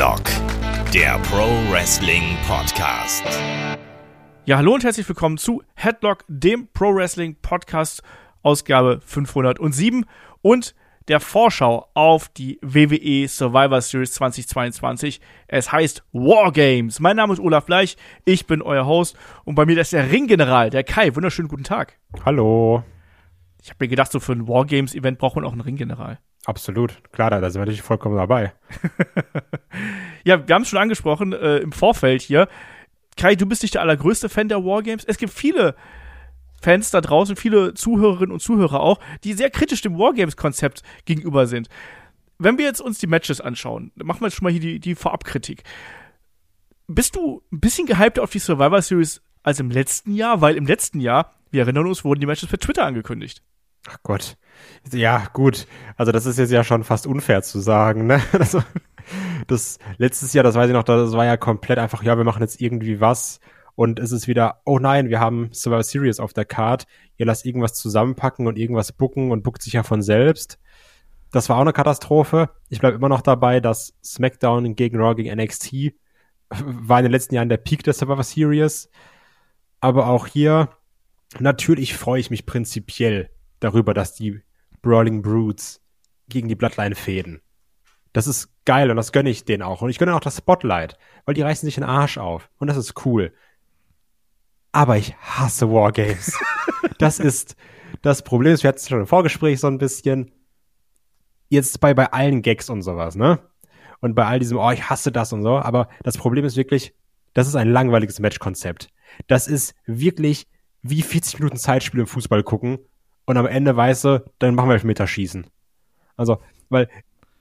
Headlock, der Pro Wrestling Podcast. Ja, hallo und herzlich willkommen zu Headlock, dem Pro Wrestling Podcast, Ausgabe 507 und der Vorschau auf die WWE Survivor Series 2022. Es heißt Wargames. Mein Name ist Olaf Bleich, ich bin euer Host und bei mir ist der Ringgeneral, der Kai. Wunderschönen guten Tag. Hallo. Ich habe mir gedacht, so für ein Wargames-Event braucht man auch einen Ringgeneral. Absolut, klar, da sind wir natürlich vollkommen dabei. ja, wir haben es schon angesprochen äh, im Vorfeld hier. Kai, du bist nicht der allergrößte Fan der Wargames. Es gibt viele Fans da draußen, viele Zuhörerinnen und Zuhörer auch, die sehr kritisch dem Wargames-Konzept gegenüber sind. Wenn wir jetzt uns die Matches anschauen, machen wir jetzt schon mal hier die, die Vorabkritik. Bist du ein bisschen gehypt auf die Survivor Series als im letzten Jahr? Weil im letzten Jahr, wir erinnern uns, wurden die Matches per Twitter angekündigt. Ach Gott. Ja, gut. Also das ist jetzt ja schon fast unfair zu sagen, ne? Also, das letztes Jahr, das weiß ich noch, das war ja komplett einfach, ja, wir machen jetzt irgendwie was und es ist wieder, oh nein, wir haben Survivor Series auf der Card, ihr lasst irgendwas zusammenpacken und irgendwas bucken und buckt sich ja von selbst. Das war auch eine Katastrophe. Ich bleibe immer noch dabei, dass SmackDown gegen Raw gegen NXT war in den letzten Jahren der Peak der Survivor Series. Aber auch hier, natürlich freue ich mich prinzipiell darüber, dass die Brawling Brutes gegen die Bloodline fäden. Das ist geil und das gönne ich denen auch. Und ich gönne auch das Spotlight, weil die reißen sich den Arsch auf. Und das ist cool. Aber ich hasse Wargames. das ist das Problem. Wir hatten es schon im Vorgespräch so ein bisschen. Jetzt bei, bei allen Gags und sowas, ne? Und bei all diesem, oh, ich hasse das und so. Aber das Problem ist wirklich, das ist ein langweiliges Matchkonzept. Das ist wirklich wie 40 Minuten Zeitspiel im Fußball gucken und am Ende weißt du, dann machen wir Elfmeterschießen. Also, weil,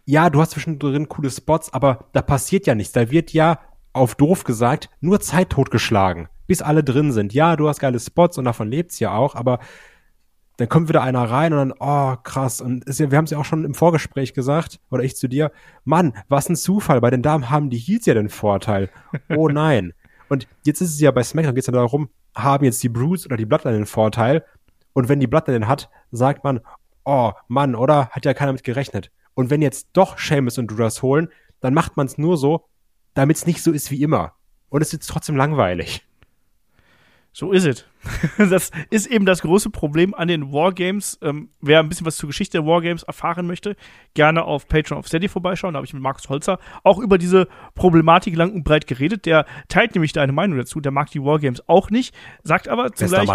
ja, du hast zwischendrin coole Spots, aber da passiert ja nichts. Da wird ja, auf doof gesagt, nur Zeit totgeschlagen, bis alle drin sind. Ja, du hast geile Spots und davon lebt's ja auch, aber dann kommt wieder einer rein und dann, oh, krass. Und ja, wir haben es ja auch schon im Vorgespräch gesagt, oder ich zu dir, Mann, was ein Zufall, bei den Damen haben die Heels ja den Vorteil. Oh nein. und jetzt ist es ja bei SmackDown, geht es ja darum, haben jetzt die Brutes oder die Bloodline den Vorteil und wenn die Bloodline den hat, sagt man, oh Mann, oder? Hat ja keiner mit gerechnet. Und wenn jetzt doch Seamus und du das holen, dann macht man es nur so, damit es nicht so ist wie immer. Und es ist trotzdem langweilig. So ist es. Das ist eben das große Problem an den Wargames. Ähm, wer ein bisschen was zur Geschichte der Wargames erfahren möchte, gerne auf Patreon of Steady vorbeischauen. Da habe ich mit Markus Holzer auch über diese Problematik lang und breit geredet. Der teilt nämlich deine Meinung dazu. Der mag die Wargames auch nicht, sagt aber zugleich,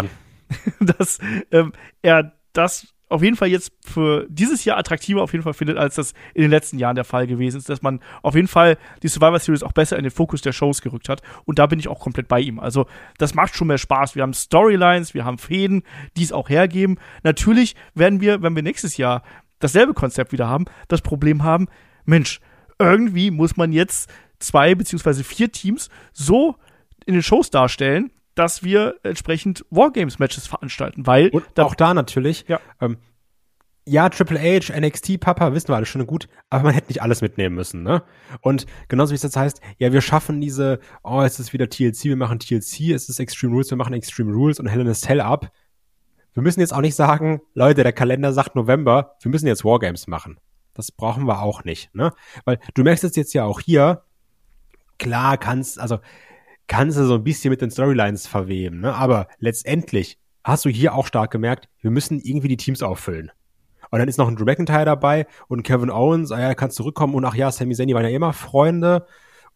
dass ähm, er das auf jeden Fall jetzt für dieses Jahr attraktiver auf jeden Fall findet, als das in den letzten Jahren der Fall gewesen ist, dass man auf jeden Fall die Survivor Series auch besser in den Fokus der Shows gerückt hat. Und da bin ich auch komplett bei ihm. Also, das macht schon mehr Spaß. Wir haben Storylines, wir haben Fäden, die es auch hergeben. Natürlich werden wir, wenn wir nächstes Jahr dasselbe Konzept wieder haben, das Problem haben, Mensch, irgendwie muss man jetzt zwei beziehungsweise vier Teams so in den Shows darstellen, dass wir entsprechend Wargames-Matches veranstalten, weil und auch da natürlich, ja. Ähm, ja, Triple H, NXT, Papa, wissen wir alle schon gut, aber man hätte nicht alles mitnehmen müssen, ne? Und genauso wie es jetzt heißt, ja, wir schaffen diese, oh, es ist wieder TLC, wir machen TLC, es ist Extreme Rules, wir machen Extreme Rules und Hell in a Cell ab. Wir müssen jetzt auch nicht sagen, Leute, der Kalender sagt November, wir müssen jetzt Wargames machen. Das brauchen wir auch nicht, ne? Weil du merkst es jetzt ja auch hier, klar kannst, also kannst du so ein bisschen mit den Storylines verweben, ne? Aber letztendlich hast du hier auch stark gemerkt, wir müssen irgendwie die Teams auffüllen. Und dann ist noch ein Drew McIntyre dabei und Kevin Owens, ah ja, er kann zurückkommen und ach ja, Sami Zayn, die waren ja immer Freunde.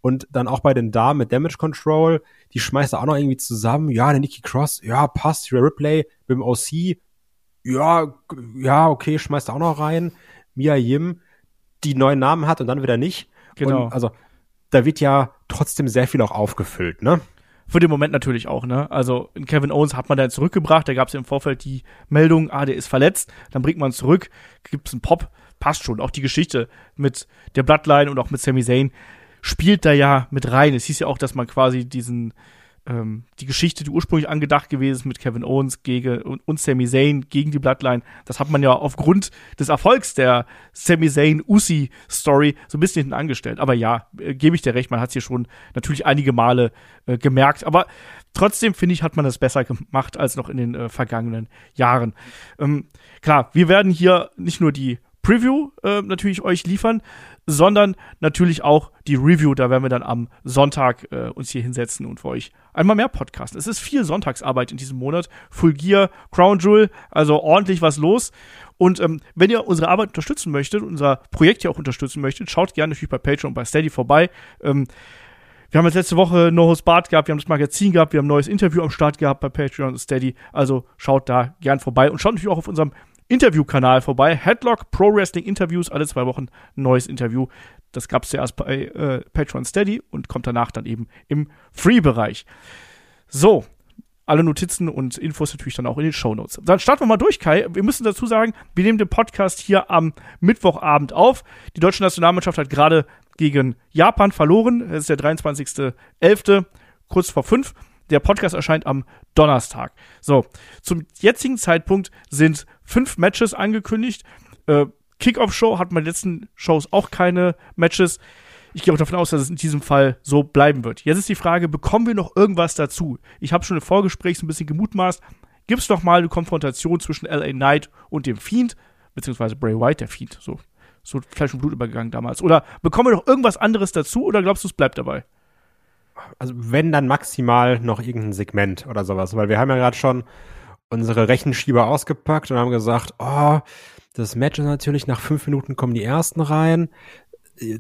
Und dann auch bei den Damen mit Damage Control, die schmeißt er auch noch irgendwie zusammen. Ja, der Nikki Cross, ja, passt. Rhea Ripley mit dem OC, ja, ja, okay, schmeißt er auch noch rein. Mia Yim, die neuen Namen hat und dann wieder nicht. Genau. Und also da wird ja trotzdem sehr viel auch aufgefüllt, ne? Für den Moment natürlich auch, ne? Also in Kevin Owens hat man dann zurückgebracht, da gab es im Vorfeld die Meldung, ah, der ist verletzt, dann bringt man zurück, gibt's einen Pop, passt schon. Auch die Geschichte mit der Bloodline und auch mit Sami Zayn spielt da ja mit rein. Es hieß ja auch, dass man quasi diesen ähm, die Geschichte, die ursprünglich angedacht gewesen ist mit Kevin Owens gegen, und, und Sami Zayn gegen die Bloodline, das hat man ja aufgrund des Erfolgs der Sami Zayn Usi Story so ein bisschen hinten angestellt. Aber ja, äh, gebe ich dir recht, man hat es hier schon natürlich einige Male äh, gemerkt. Aber trotzdem finde ich, hat man das besser gemacht als noch in den äh, vergangenen Jahren. Ähm, klar, wir werden hier nicht nur die Preview äh, natürlich euch liefern, sondern natürlich auch die Review. Da werden wir dann am Sonntag äh, uns hier hinsetzen und für euch einmal mehr podcasten. Es ist viel Sonntagsarbeit in diesem Monat. Full Gear, Crown Jewel, also ordentlich was los. Und ähm, wenn ihr unsere Arbeit unterstützen möchtet, unser Projekt hier auch unterstützen möchtet, schaut gerne natürlich bei Patreon und bei Steady vorbei. Ähm, wir haben jetzt letzte Woche No Host Bart gehabt, wir haben das Magazin gehabt, wir haben ein neues Interview am Start gehabt bei Patreon und Steady. Also schaut da gern vorbei und schaut natürlich auch auf unserem Interviewkanal vorbei. Headlock Pro Wrestling Interviews, alle zwei Wochen neues Interview. Das gab es zuerst bei äh, Patreon Steady und kommt danach dann eben im Free-Bereich. So, alle Notizen und Infos natürlich dann auch in den Show Notes. Dann starten wir mal durch, Kai. Wir müssen dazu sagen, wir nehmen den Podcast hier am Mittwochabend auf. Die deutsche Nationalmannschaft hat gerade gegen Japan verloren. Es ist der 23.11., kurz vor fünf. Der Podcast erscheint am Donnerstag. So, zum jetzigen Zeitpunkt sind fünf Matches angekündigt. Äh, Kickoff-Show hat bei den letzten Shows auch keine Matches. Ich gehe auch davon aus, dass es in diesem Fall so bleiben wird. Jetzt ist die Frage, bekommen wir noch irgendwas dazu? Ich habe schon im Vorgespräch so ein bisschen gemutmaßt. Gibt es noch mal eine Konfrontation zwischen LA Knight und dem Fiend, beziehungsweise Bray White, der Fiend, so, so Fleisch und Blut übergegangen damals? Oder bekommen wir noch irgendwas anderes dazu oder glaubst du, es bleibt dabei? Also wenn dann maximal noch irgendein Segment oder sowas, weil wir haben ja gerade schon unsere Rechenschieber ausgepackt und haben gesagt, oh, das Match ist natürlich nach fünf Minuten kommen die ersten rein,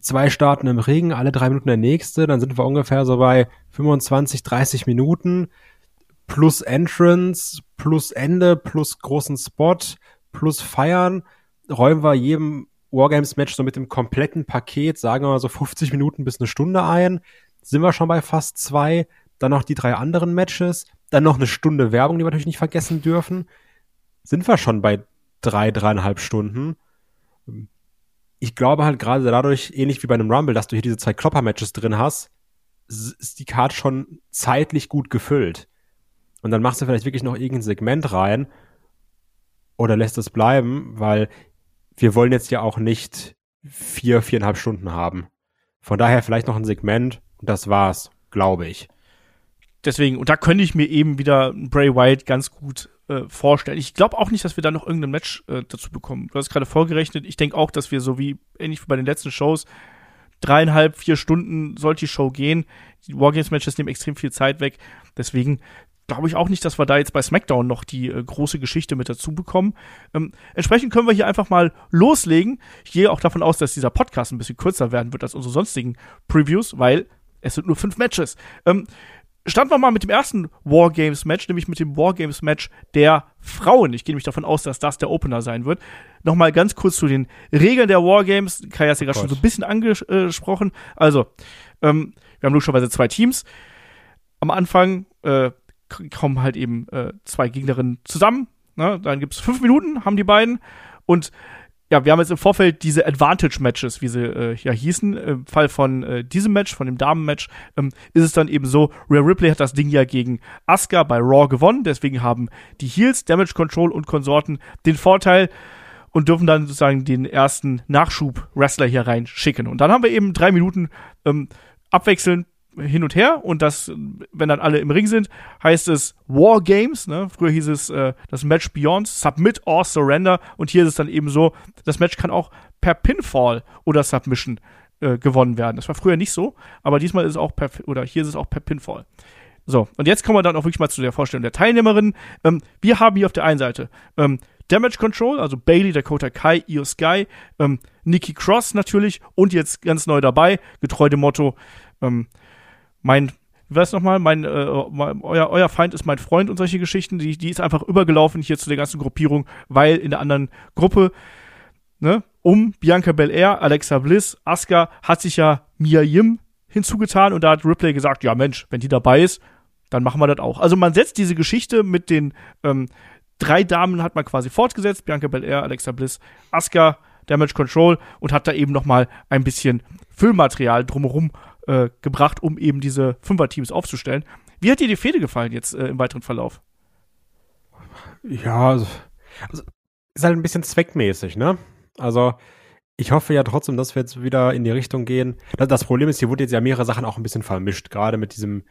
zwei starten im Ring, alle drei Minuten der nächste, dann sind wir ungefähr so bei 25, 30 Minuten. Plus Entrance, plus Ende, plus großen Spot, plus Feiern, räumen wir jedem Wargames-Match so mit dem kompletten Paket, sagen wir mal so 50 Minuten bis eine Stunde ein, sind wir schon bei fast zwei, dann noch die drei anderen Matches, dann noch eine Stunde Werbung, die wir natürlich nicht vergessen dürfen, sind wir schon bei drei, dreieinhalb Stunden? Ich glaube halt gerade dadurch, ähnlich wie bei einem Rumble, dass du hier diese zwei Klopper-Matches drin hast, ist die Card schon zeitlich gut gefüllt. Und dann machst du vielleicht wirklich noch irgendein Segment rein oder lässt es bleiben, weil wir wollen jetzt ja auch nicht vier, viereinhalb Stunden haben. Von daher vielleicht noch ein Segment und das war's, glaube ich. Deswegen, und da könnte ich mir eben wieder Bray Wyatt ganz gut äh, vorstellen. Ich glaube auch nicht, dass wir da noch irgendein Match äh, dazu bekommen. Du hast gerade vorgerechnet. Ich denke auch, dass wir so wie ähnlich wie bei den letzten Shows dreieinhalb, vier Stunden sollte die Show gehen. Die Wargames-Matches nehmen extrem viel Zeit weg. Deswegen glaube ich auch nicht, dass wir da jetzt bei SmackDown noch die äh, große Geschichte mit dazu bekommen. Ähm, entsprechend können wir hier einfach mal loslegen. Ich gehe auch davon aus, dass dieser Podcast ein bisschen kürzer werden wird als unsere sonstigen Previews, weil es sind nur fünf Matches. Ähm, starten wir mal mit dem ersten Wargames-Match, nämlich mit dem Wargames-Match der Frauen. Ich gehe nämlich davon aus, dass das der Opener sein wird. Nochmal ganz kurz zu den Regeln der Wargames. Kai hat ja gerade schon so ein bisschen angesprochen. Also, ähm, wir haben logischerweise zwei Teams. Am Anfang äh, kommen halt eben äh, zwei Gegnerinnen zusammen. Ne? Dann gibt es fünf Minuten, haben die beiden. Und ja, wir haben jetzt im Vorfeld diese Advantage-Matches, wie sie äh, ja hießen. Im Fall von äh, diesem Match, von dem Damen-Match, ähm, ist es dann eben so, Rhea Ripley hat das Ding ja gegen Asuka bei Raw gewonnen. Deswegen haben die Heels, Damage Control und Konsorten den Vorteil und dürfen dann sozusagen den ersten Nachschub-Wrestler hier reinschicken. Und dann haben wir eben drei Minuten ähm, abwechselnd hin und her und das, wenn dann alle im Ring sind, heißt es War Games. Ne? Früher hieß es äh, das Match Beyond, Submit or Surrender und hier ist es dann eben so, das Match kann auch per Pinfall oder Submission äh, gewonnen werden. Das war früher nicht so, aber diesmal ist es auch per, oder hier ist es auch per Pinfall. So, und jetzt kommen wir dann auch wirklich mal zu der Vorstellung der Teilnehmerinnen. Ähm, wir haben hier auf der einen Seite ähm, Damage Control, also Bailey, Dakota Kai, Io Sky, ähm, Nikki Cross natürlich und jetzt ganz neu dabei, getreu dem Motto, ähm, mein, wie war es nochmal, mein, äh, euer, euer Feind ist mein Freund und solche Geschichten, die, die ist einfach übergelaufen hier zu der ganzen Gruppierung, weil in der anderen Gruppe, ne, um Bianca Belair, Alexa Bliss, Asuka, hat sich ja Mia Yim hinzugetan und da hat Ripley gesagt, ja Mensch, wenn die dabei ist, dann machen wir das auch. Also man setzt diese Geschichte mit den ähm, drei Damen hat man quasi fortgesetzt, Bianca Belair, Alexa Bliss, Asuka, Damage Control und hat da eben noch mal ein bisschen Füllmaterial drumherum äh, gebracht, um eben diese Fünfer-Teams aufzustellen. Wie hat dir die Fehde gefallen jetzt äh, im weiteren Verlauf? Ja, also, also, ist halt ein bisschen zweckmäßig, ne? Also ich hoffe ja trotzdem, dass wir jetzt wieder in die Richtung gehen. Das, das Problem ist, hier wurde jetzt ja mehrere Sachen auch ein bisschen vermischt. Gerade mit diesem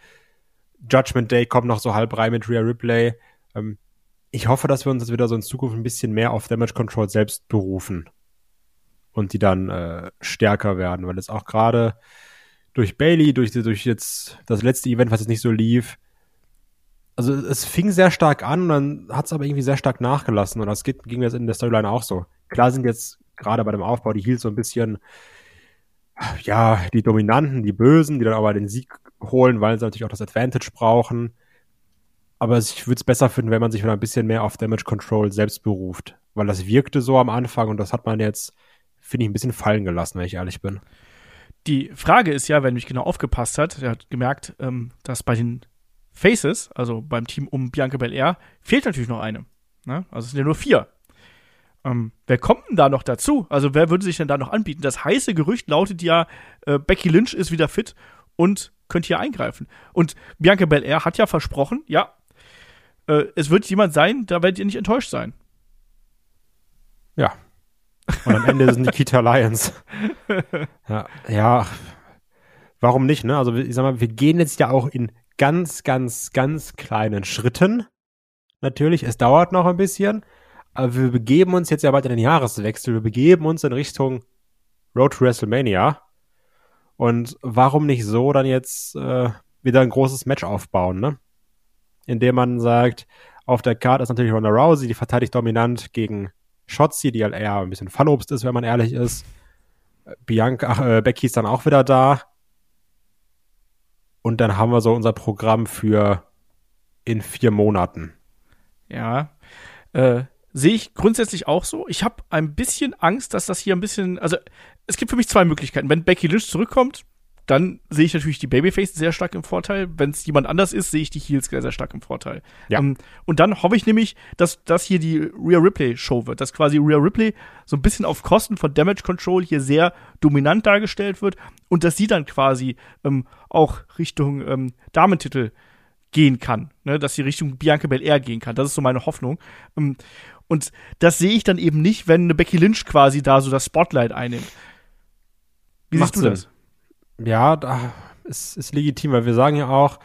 Judgment Day kommt noch so halb rein mit Rhea Ripley. Ähm, ich hoffe, dass wir uns jetzt wieder so in Zukunft ein bisschen mehr auf Damage Control selbst berufen. und die dann äh, stärker werden, weil es auch gerade durch Bailey, durch, durch jetzt das letzte Event, was jetzt nicht so lief, also es fing sehr stark an und dann hat es aber irgendwie sehr stark nachgelassen und das geht, ging jetzt in der Storyline auch so. Klar sind jetzt gerade bei dem Aufbau die Heels so ein bisschen, ja, die Dominanten, die Bösen, die dann aber den Sieg holen, weil sie natürlich auch das Advantage brauchen. Aber ich würde es besser finden, wenn man sich wieder ein bisschen mehr auf Damage Control selbst beruft. Weil das wirkte so am Anfang und das hat man jetzt, finde ich, ein bisschen fallen gelassen, wenn ich ehrlich bin. Die Frage ist ja, wenn mich genau aufgepasst hat, er hat gemerkt, ähm, dass bei den Faces, also beim Team um Bianca Belair, fehlt natürlich noch eine. Ne? Also es sind ja nur vier. Ähm, wer kommt denn da noch dazu? Also wer würde sich denn da noch anbieten? Das heiße Gerücht lautet ja, äh, Becky Lynch ist wieder fit und könnte hier eingreifen. Und Bianca Belair hat ja versprochen, ja, äh, es wird jemand sein, da werdet ihr nicht enttäuscht sein. Ja. Und am Ende sind Nikita Lions. ja, ja, warum nicht, ne? Also ich sag mal, wir gehen jetzt ja auch in ganz, ganz, ganz kleinen Schritten. Natürlich, es dauert noch ein bisschen, aber wir begeben uns jetzt ja bald in den Jahreswechsel. Wir begeben uns in Richtung Road to WrestleMania. Und warum nicht so dann jetzt äh, wieder ein großes Match aufbauen, ne? Indem man sagt, auf der Karte ist natürlich Ronda Rousey, die verteidigt dominant gegen Shotzi, die halt eher ein bisschen Fallobst ist, wenn man ehrlich ist. Bianca, ach, äh, Becky ist dann auch wieder da. Und dann haben wir so unser Programm für in vier Monaten. Ja. Äh, Sehe ich grundsätzlich auch so. Ich habe ein bisschen Angst, dass das hier ein bisschen. Also, es gibt für mich zwei Möglichkeiten. Wenn Becky Lynch zurückkommt, dann sehe ich natürlich die Babyface sehr stark im Vorteil. Wenn es jemand anders ist, sehe ich die Heels sehr, sehr stark im Vorteil. Ja. Um, ähm, und dann hoffe ich nämlich, dass das hier die Rhea Ripley Show wird, dass quasi Rhea Ripley so ein bisschen auf Kosten von Damage Control hier sehr dominant dargestellt wird und dass sie dann quasi ähm, auch Richtung ähm, Damentitel gehen kann, ne? dass sie Richtung Bianca Belair gehen kann. Das ist so meine Hoffnung. Ähm, und das sehe ich dann eben nicht, wenn eine Becky Lynch quasi da so das Spotlight einnimmt. Wie Macht siehst du Sinn. das? Ja, da ist, ist legitim, weil wir sagen ja auch,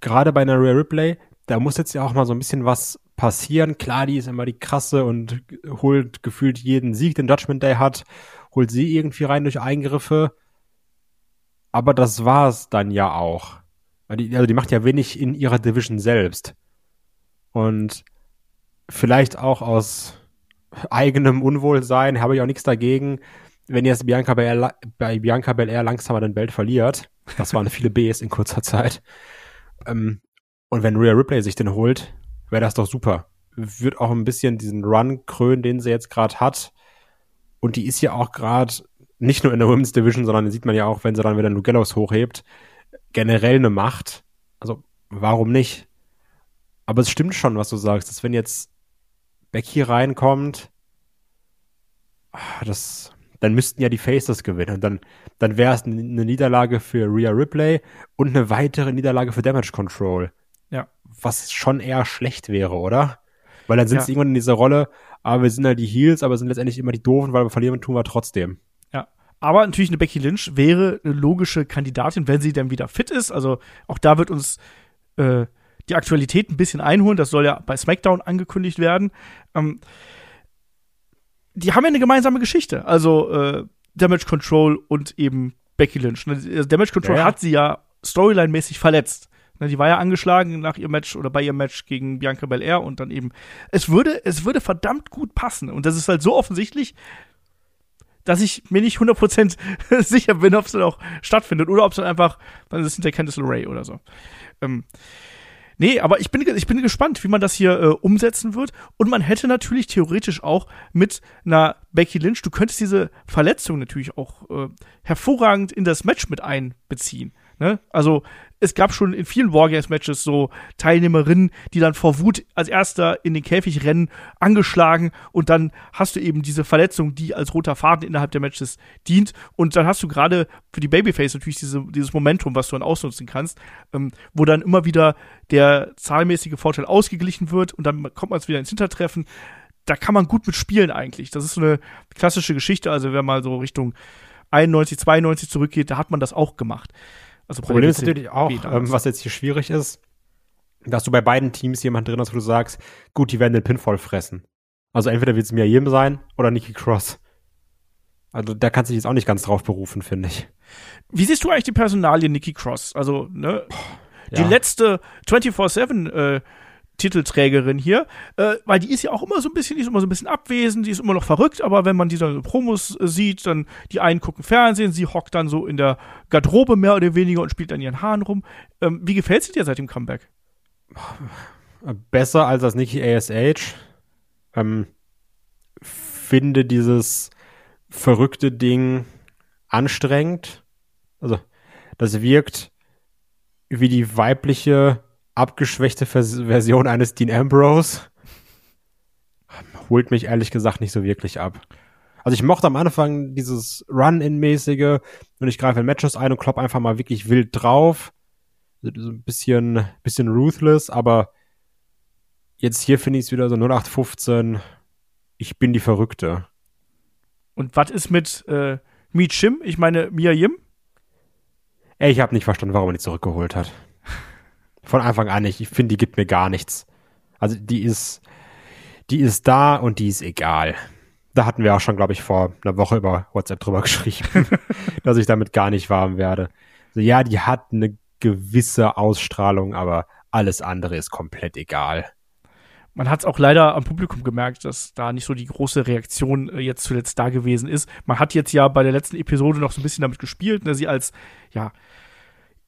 gerade bei einer Rare Replay, da muss jetzt ja auch mal so ein bisschen was passieren. Klar, die ist immer die krasse und holt gefühlt jeden Sieg, den Judgment Day hat, holt sie irgendwie rein durch Eingriffe. Aber das war's dann ja auch. also die macht ja wenig in ihrer Division selbst. Und vielleicht auch aus eigenem Unwohlsein habe ich auch nichts dagegen, wenn jetzt Bianca Belair, bei Bianca Belair langsamer den Belt verliert, das waren viele Bs in kurzer Zeit, ähm, und wenn Rhea Ripley sich den holt, wäre das doch super. Wird auch ein bisschen diesen Run krönen, den sie jetzt gerade hat. Und die ist ja auch gerade nicht nur in der Women's Division, sondern sieht man ja auch, wenn sie dann wieder Nugellos hochhebt, generell eine Macht. Also, warum nicht? Aber es stimmt schon, was du sagst, dass wenn jetzt Becky reinkommt, ah, das dann müssten ja die Faces gewinnen. Und dann, dann wäre es eine Niederlage für Rhea Ripley und eine weitere Niederlage für Damage Control. Ja. Was schon eher schlecht wäre, oder? Weil dann sind ja. sie irgendwann in dieser Rolle, aber wir sind halt die Heels, aber sind letztendlich immer die Doofen, weil wir verlieren tun wir trotzdem. Ja. Aber natürlich eine Becky Lynch wäre eine logische Kandidatin, wenn sie dann wieder fit ist. Also auch da wird uns äh, die Aktualität ein bisschen einholen. Das soll ja bei SmackDown angekündigt werden. Ähm, die haben ja eine gemeinsame Geschichte. Also äh, Damage Control und eben Becky Lynch. Ne? Also Damage Control ja, ja. hat sie ja storyline-mäßig verletzt. Ne? Die war ja angeschlagen nach ihrem Match oder bei ihrem Match gegen Bianca Belair und dann eben. Es würde, es würde verdammt gut passen. Und das ist halt so offensichtlich, dass ich mir nicht 100% sicher bin, ob es dann auch stattfindet oder ob es dann einfach, dann ist es hinter Candice LeRae oder so. Ähm, Nee, aber ich bin, ich bin gespannt, wie man das hier äh, umsetzen wird. Und man hätte natürlich theoretisch auch mit einer Becky Lynch, du könntest diese Verletzung natürlich auch äh, hervorragend in das Match mit einbeziehen. Ne? Also es gab schon in vielen Wargames-Matches so Teilnehmerinnen, die dann vor Wut als erster in den Käfig rennen, angeschlagen und dann hast du eben diese Verletzung, die als roter Faden innerhalb der Matches dient und dann hast du gerade für die Babyface natürlich diese, dieses Momentum, was du dann ausnutzen kannst, ähm, wo dann immer wieder der zahlmäßige Vorteil ausgeglichen wird und dann kommt man wieder ins Hintertreffen. Da kann man gut mit spielen eigentlich. Das ist so eine klassische Geschichte, also wenn man so Richtung 91, 92 zurückgeht, da hat man das auch gemacht. Also Problem ist natürlich auch, ähm, was jetzt hier schwierig ist, dass du bei beiden Teams jemanden drin hast, wo du sagst, gut, die werden den Pinfall fressen. Also entweder wird es Mia Yim sein oder Nikki Cross. Also da kannst du dich jetzt auch nicht ganz drauf berufen, finde ich. Wie siehst du eigentlich die Personalie Nikki Cross? Also, ne? Die Ja. letzte 24-7 äh, Titelträgerin hier, äh, weil die ist ja auch immer so ein bisschen, die ist immer so ein bisschen abwesend, die ist immer noch verrückt, aber wenn man die dann in Promos äh, sieht, dann die einen gucken Fernsehen, sie hockt dann so in der Garderobe mehr oder weniger und spielt an ihren Haaren rum. Ähm, wie gefällt sie dir seit dem Comeback? Besser als das Nikki ASH. Ähm, finde dieses verrückte Ding anstrengend. Also, das wirkt wie die weibliche, abgeschwächte Vers Version eines Dean Ambrose. Holt mich ehrlich gesagt nicht so wirklich ab. Also ich mochte am Anfang dieses Run-In-mäßige und ich greife in Matches ein und klopp einfach mal wirklich wild drauf. So ein bisschen, bisschen ruthless, aber jetzt hier finde ich es wieder so 0815. Ich bin die Verrückte. Und was ist mit äh, Mi Chim? Ich meine Mia Yim? Ey, ich habe nicht verstanden, warum er die zurückgeholt hat. Von Anfang an nicht. Ich finde, die gibt mir gar nichts. Also die ist, die ist da und die ist egal. Da hatten wir auch schon, glaube ich, vor einer Woche über WhatsApp drüber geschrieben, dass ich damit gar nicht warm werde. Also, ja, die hat eine gewisse Ausstrahlung, aber alles andere ist komplett egal. Man hat es auch leider am Publikum gemerkt, dass da nicht so die große Reaktion äh, jetzt zuletzt da gewesen ist. Man hat jetzt ja bei der letzten Episode noch so ein bisschen damit gespielt, ne, sie als ja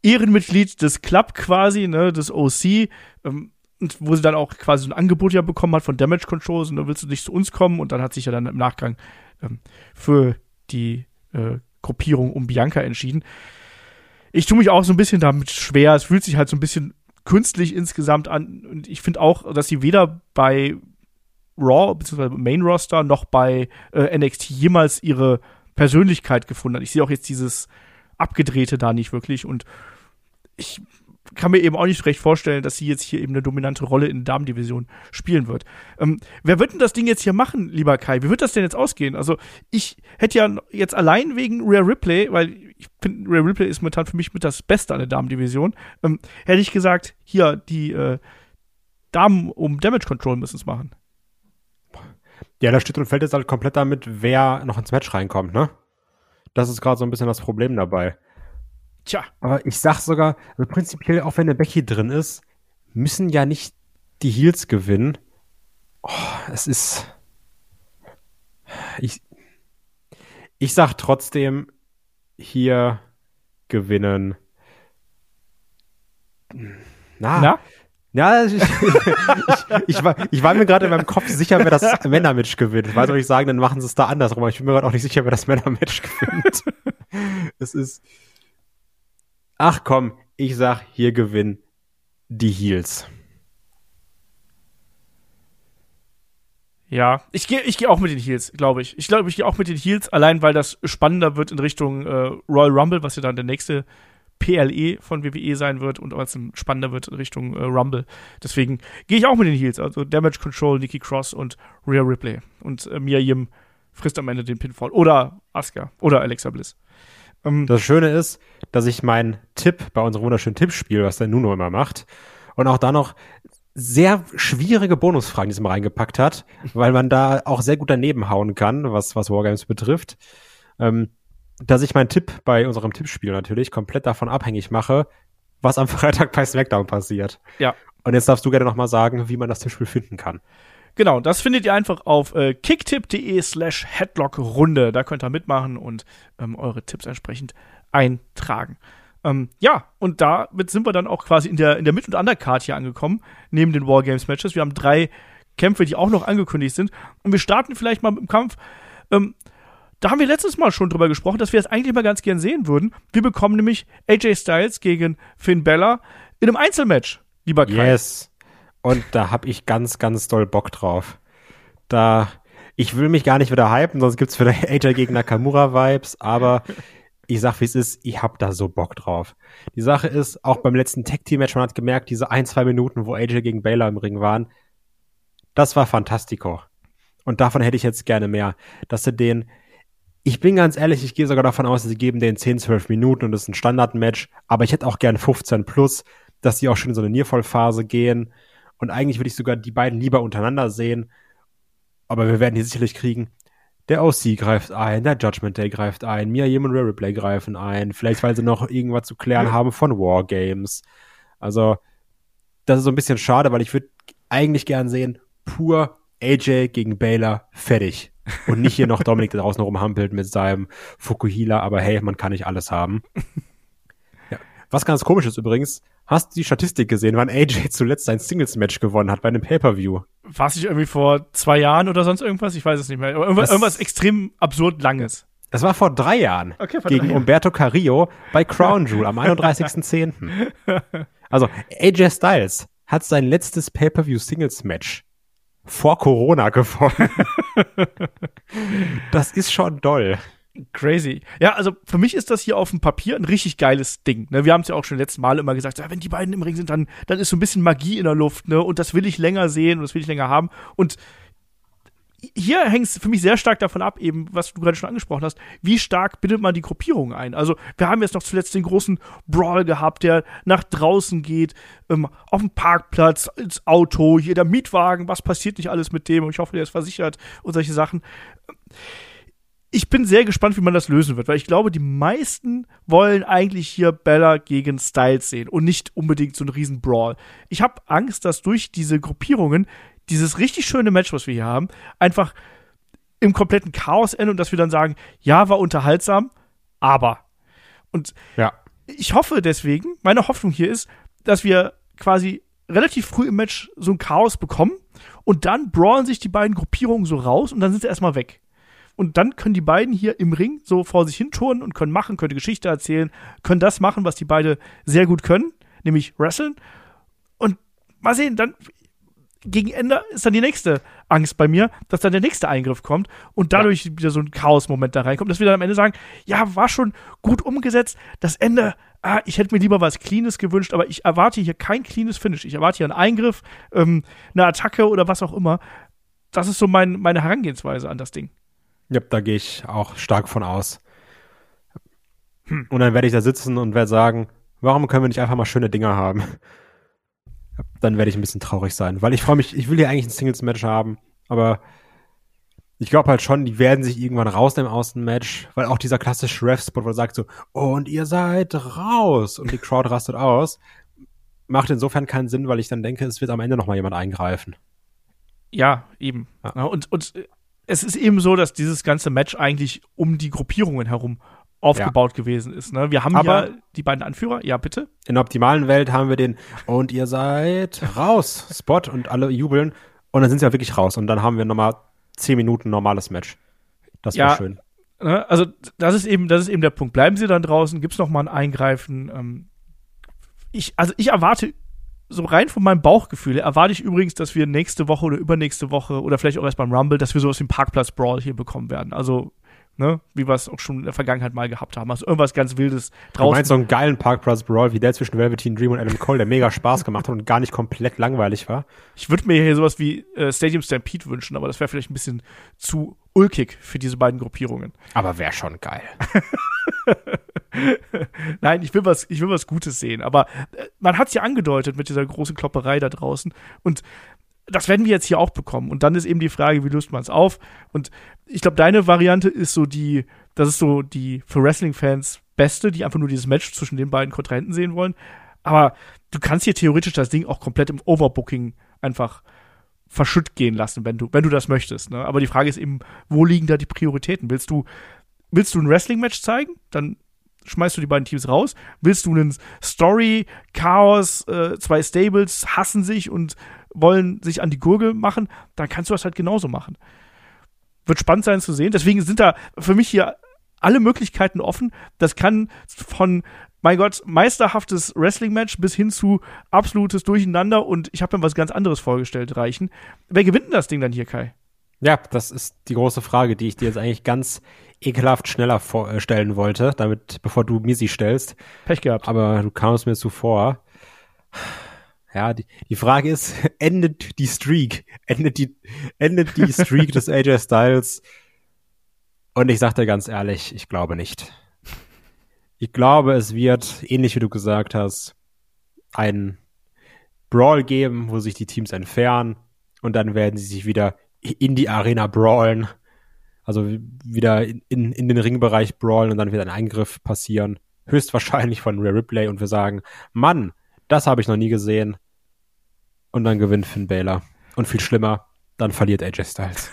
Ehrenmitglied des Club quasi, ne, des OC, ähm, und wo sie dann auch quasi so ein Angebot ja bekommen hat von Damage Control, so, dann willst du nicht zu uns kommen und dann hat sich ja dann im Nachgang ähm, für die äh, Gruppierung um Bianca entschieden. Ich tue mich auch so ein bisschen damit schwer. Es fühlt sich halt so ein bisschen künstlich insgesamt an. Und ich finde auch, dass sie weder bei Raw bzw. Main Roster noch bei äh, NXT jemals ihre Persönlichkeit gefunden hat. Ich sehe auch jetzt dieses Abgedrehte da nicht wirklich und ich kann mir eben auch nicht recht vorstellen, dass sie jetzt hier eben eine dominante Rolle in der Damendivision spielen wird. Ähm, wer wird denn das Ding jetzt hier machen, lieber Kai? Wie wird das denn jetzt ausgehen? Also, ich hätte ja jetzt allein wegen Rare Ripley, weil ich finde, Rare Ripley ist momentan für mich mit das Beste an der Damendivision, ähm, hätte ich gesagt, hier, die äh, Damen um Damage Control müssen es machen. Ja, da steht und fällt jetzt halt komplett damit, wer noch ins Match reinkommt, ne? Das ist gerade so ein bisschen das Problem dabei. Tja, Aber ich sag sogar, also prinzipiell, auch wenn eine Becky drin ist, müssen ja nicht die Heels gewinnen. Oh, es ist. Ich, ich sag trotzdem, hier gewinnen. Na, na? ja, ich, ich, ich, war, ich war mir gerade in meinem Kopf sicher, wer das Männermatch gewinnt. Ich weiß soll ich sagen, dann machen sie es da andersrum. Aber ich bin mir gerade auch nicht sicher, wer das Männermatch gewinnt. es ist. Ach komm, ich sag, hier gewinnen die Heels. Ja, ich gehe ich geh auch mit den Heels, glaube ich. Ich glaube, ich gehe auch mit den Heels, allein weil das spannender wird in Richtung äh, Royal Rumble, was ja dann der nächste PLE von WWE sein wird und als spannender wird in Richtung äh, Rumble. Deswegen gehe ich auch mit den Heels, also Damage Control, Nikki Cross und Rhea Ripley. Und äh, Mia Yim frisst am Ende den Pinfall. Oder Asuka oder Alexa Bliss. Ähm, Das Schöne ist, dass ich meinen Tipp bei unserem wunderschönen Tippspiel, was der Nuno immer macht, und auch da noch sehr schwierige Bonusfragen diesmal reingepackt hat, weil man da auch sehr gut daneben hauen kann, was, was Wargames betrifft. Ähm, dass ich meinen Tipp bei unserem Tippspiel natürlich komplett davon abhängig mache, was am Freitag bei SmackDown passiert. Ja. Und jetzt darfst du gerne nochmal sagen, wie man das Tippspiel finden kann. Genau, das findet ihr einfach auf äh, kicktip.de slash headlockrunde. Da könnt ihr mitmachen und ähm, eure Tipps entsprechend eintragen. Ähm, ja, und damit sind wir dann auch quasi in der, in der Mid- und Undercard hier angekommen, neben den Wargames-Matches. Wir haben drei Kämpfe, die auch noch angekündigt sind. Und wir starten vielleicht mal mit dem Kampf. Ähm, da haben wir letztes Mal schon drüber gesprochen, dass wir es eigentlich mal ganz gern sehen würden. Wir bekommen nämlich AJ Styles gegen Finn Bella in einem Einzelmatch, lieber Kai. Yes. Und da hab ich ganz, ganz doll Bock drauf. Da, ich will mich gar nicht wieder hypen, sonst gibt's wieder AJ gegen Nakamura-Vibes, aber ich sag, wie es ist, ich hab da so Bock drauf. Die Sache ist, auch beim letzten Tag-Team-Match, man hat gemerkt, diese ein, zwei Minuten, wo AJ gegen Baylor im Ring waren, das war fantastico. Und davon hätte ich jetzt gerne mehr. Dass sie den, ich bin ganz ehrlich, ich gehe sogar davon aus, sie geben den 10, 12 Minuten und das ist ein Standard-Match, aber ich hätte auch gern 15 plus, dass die auch schon in so eine Niervollphase gehen. Und eigentlich würde ich sogar die beiden lieber untereinander sehen. Aber wir werden die sicherlich kriegen. Der OC greift ein, der Judgment Day greift ein, Mia Yim und Rare Replay greifen ein, vielleicht weil sie noch irgendwas zu klären haben von Wargames. Also, das ist so ein bisschen schade, weil ich würde eigentlich gern sehen, pur AJ gegen Baylor, fertig. Und nicht hier noch Dominik da draußen rumhampelt mit seinem Fukuhila, aber hey, man kann nicht alles haben. Was ganz komisch ist übrigens, hast du die Statistik gesehen, wann AJ zuletzt ein Singles-Match gewonnen hat bei einem Pay-Per-View? War es nicht irgendwie vor zwei Jahren oder sonst irgendwas? Ich weiß es nicht mehr. Irgendwas, irgendwas extrem absurd Langes. Das war vor drei Jahren Okay, vor gegen drei. Umberto Carrillo bei Crown Jewel am 31.10. Also AJ Styles hat sein letztes Pay-Per-View Singles Match vor Corona gewonnen. das ist schon doll. Crazy. Ja, also für mich ist das hier auf dem Papier ein richtig geiles Ding. Ne? Wir haben es ja auch schon letzten Mal immer gesagt, ja, wenn die beiden im Ring sind, dann, dann ist so ein bisschen Magie in der Luft, ne? Und das will ich länger sehen und das will ich länger haben. Und hier hängt es für mich sehr stark davon ab, eben, was du gerade schon angesprochen hast, wie stark bindet man die Gruppierung ein. Also, wir haben jetzt noch zuletzt den großen Brawl gehabt, der nach draußen geht, ähm, auf dem Parkplatz, ins Auto, hier der Mietwagen, was passiert nicht alles mit dem? Und ich hoffe, der ist versichert und solche Sachen ich bin sehr gespannt, wie man das lösen wird, weil ich glaube, die meisten wollen eigentlich hier Bella gegen Styles sehen und nicht unbedingt so einen riesen Brawl. Ich habe Angst, dass durch diese Gruppierungen dieses richtig schöne Match, was wir hier haben, einfach im kompletten Chaos endet und dass wir dann sagen, ja, war unterhaltsam, aber. Und Ja. ich hoffe deswegen, meine Hoffnung hier ist, dass wir quasi relativ früh im Match so ein Chaos bekommen und dann brawlen sich die beiden Gruppierungen so raus und dann sind sie erstmal weg. Und dann können die beiden hier im Ring so vor sich hin turnen und können machen, können Geschichte erzählen, können das machen, was die beide sehr gut können, nämlich wresteln. Und mal sehen, dann gegen Ende ist dann die nächste Angst bei mir, dass dann der nächste Eingriff kommt und dadurch wieder so ein Chaos-Moment da reinkommt, dass wir dann am Ende sagen, ja, war schon gut umgesetzt, das Ende, ah, ich hätte mir lieber was Cleanes gewünscht, aber ich erwarte hier kein cleanes Finish. Ich erwarte hier einen Eingriff, ähm, eine Attacke oder was auch immer. Das ist so mein, meine Herangehensweise an das Ding. Ja, da gehe ich auch stark von aus. Und dann werde ich da sitzen und werde sagen, warum können wir nicht einfach mal schöne Dinger haben? Dann werde ich ein bisschen traurig sein, weil ich freue mich, ich will ja eigentlich ein Singles-Match haben, aber ich glaube halt schon, die werden sich irgendwann rausnehmen aus dem Match, weil auch dieser klassische Ref-Spot, wo er sagt so, und ihr seid raus und die Crowd rastet aus, macht insofern keinen Sinn, weil ich dann denke, es wird am Ende noch mal jemand eingreifen. Ja, eben. Ja. Ja, und, und äh, es ist eben so, dass dieses ganze Match eigentlich um die Gruppierungen herum aufgebaut gewesen ist. Ne? Wir haben Aber- ja die beiden Anführer. Ja, bitte. In der optimalen Welt haben wir den und ihr seid raus Spot und alle jubeln und dann sind sie ja wirklich raus und dann haben wir nochmal zehn Minuten normales Match. Das wäre Ja. schön. Ne? Also das ist eben, das ist eben der Punkt. Bleiben Sie dann draußen, gibt's noch mal ein Eingreifen. Ähm, ich, also ich erwarte so rein von meinem Bauchgefühl erwarte ich übrigens, dass wir nächste Woche oder übernächste Woche oder vielleicht auch erst beim Rumble, dass wir sowas wie einen Parkplatz-Brawl hier bekommen werden. Also, ne, wie wir es auch schon in der Vergangenheit mal gehabt haben. Also irgendwas ganz Wildes Du draußen. meinst so einen geilen Parkplatz Brawl wie der zwischen Velveteen Dream und Adam Cole, der mega Spaß gemacht hat und gar nicht komplett langweilig war. Ich würde mir hier sowas wie äh, Stadium Stampede wünschen, aber das wäre vielleicht ein bisschen zu ulkig für diese beiden Gruppierungen. Aber wäre schon geil. Nein, ich will was, ich will was Gutes sehen. Aber äh, man hat es ja angedeutet mit dieser großen Klopperei da draußen. Und das werden wir jetzt hier auch bekommen. Und dann ist eben die Frage, wie löst man es auf? Und ich glaube, deine Variante ist so die, das ist so die für Wrestling-Fans beste, die einfach nur dieses Match zwischen den beiden Kontrahenten sehen wollen. Aber du kannst hier theoretisch das Ding auch komplett im Overbooking einfach verschütt gehen lassen, wenn du, wenn du das möchtest. Ne? Aber die Frage ist eben, wo liegen da die Prioritäten? Willst du, willst du ein Wrestling-Match zeigen? Dann schmeißt du die beiden Teams raus. Willst du einen Story, Chaos, äh, zwei Stables hassen sich und wollen sich an die Gurgel machen, dann kannst du das halt genauso machen. Wird spannend sein zu sehen. Deswegen sind da für mich hier alle Möglichkeiten offen. Das kann von, mein Gott, meisterhaftes Wrestling-Match bis hin zu absolutes Durcheinander und ich habe mir was ganz anderes vorgestellt reichen. Wer gewinnt denn das Ding dann hier, Kai? Ja, das ist die große Frage, die ich dir jetzt eigentlich ganz ekelhaft schneller vorstellen wollte, damit, bevor du mir sie stellst. Pech gehabt. Aber du kamst mir zuvor. Ja, die, die Frage ist, endet die Streak? Endet die, endet die Streak des AJ Styles? Und ich sag dir ganz ehrlich, ich glaube nicht. Ich glaube, es wird, ähnlich wie du gesagt hast, ein Brawl geben, wo sich die Teams entfernen und dann werden sie sich wieder in die Arena brawlen. Also wieder in, in den Ringbereich brawlen und dann wieder ein Eingriff passieren. Höchstwahrscheinlich von Rare Ripley und wir sagen, Mann, das habe ich noch nie gesehen. Und dann gewinnt Finn Balor. Und viel schlimmer, dann verliert AJ Styles.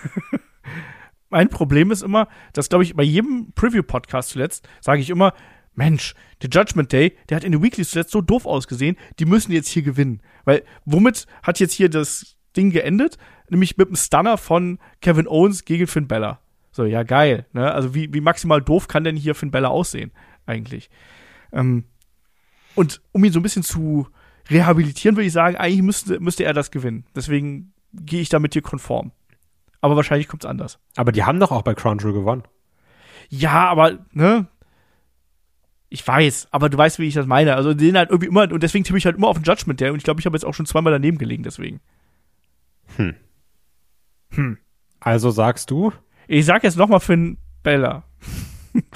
mein Problem ist immer, dass, glaube ich, bei jedem Preview-Podcast zuletzt sage ich immer, Mensch, der Judgment Day, der hat in den Weeklies zuletzt so doof ausgesehen, die müssen jetzt hier gewinnen. Weil womit hat jetzt hier das Ding geendet? Nämlich mit einem Stunner von Kevin Owens gegen Finn Bella. So, ja, geil. Ne? Also wie, wie maximal doof kann denn hier Finn Bella aussehen, eigentlich? Ähm, und um ihn so ein bisschen zu rehabilitieren, würde ich sagen, eigentlich müsste, müsste er das gewinnen. Deswegen gehe ich da mit dir konform. Aber wahrscheinlich kommt es anders. Aber die haben doch auch bei Crown Jewel gewonnen. Ja, aber, ne? Ich weiß, aber du weißt, wie ich das meine. Also, den halt irgendwie immer, und deswegen tippe ich halt immer auf den Judgment Day. Und ich glaube, ich habe jetzt auch schon zweimal daneben gelegen, deswegen. Hm. Hm. Also sagst du? Ich sag jetzt nochmal für einen Bella.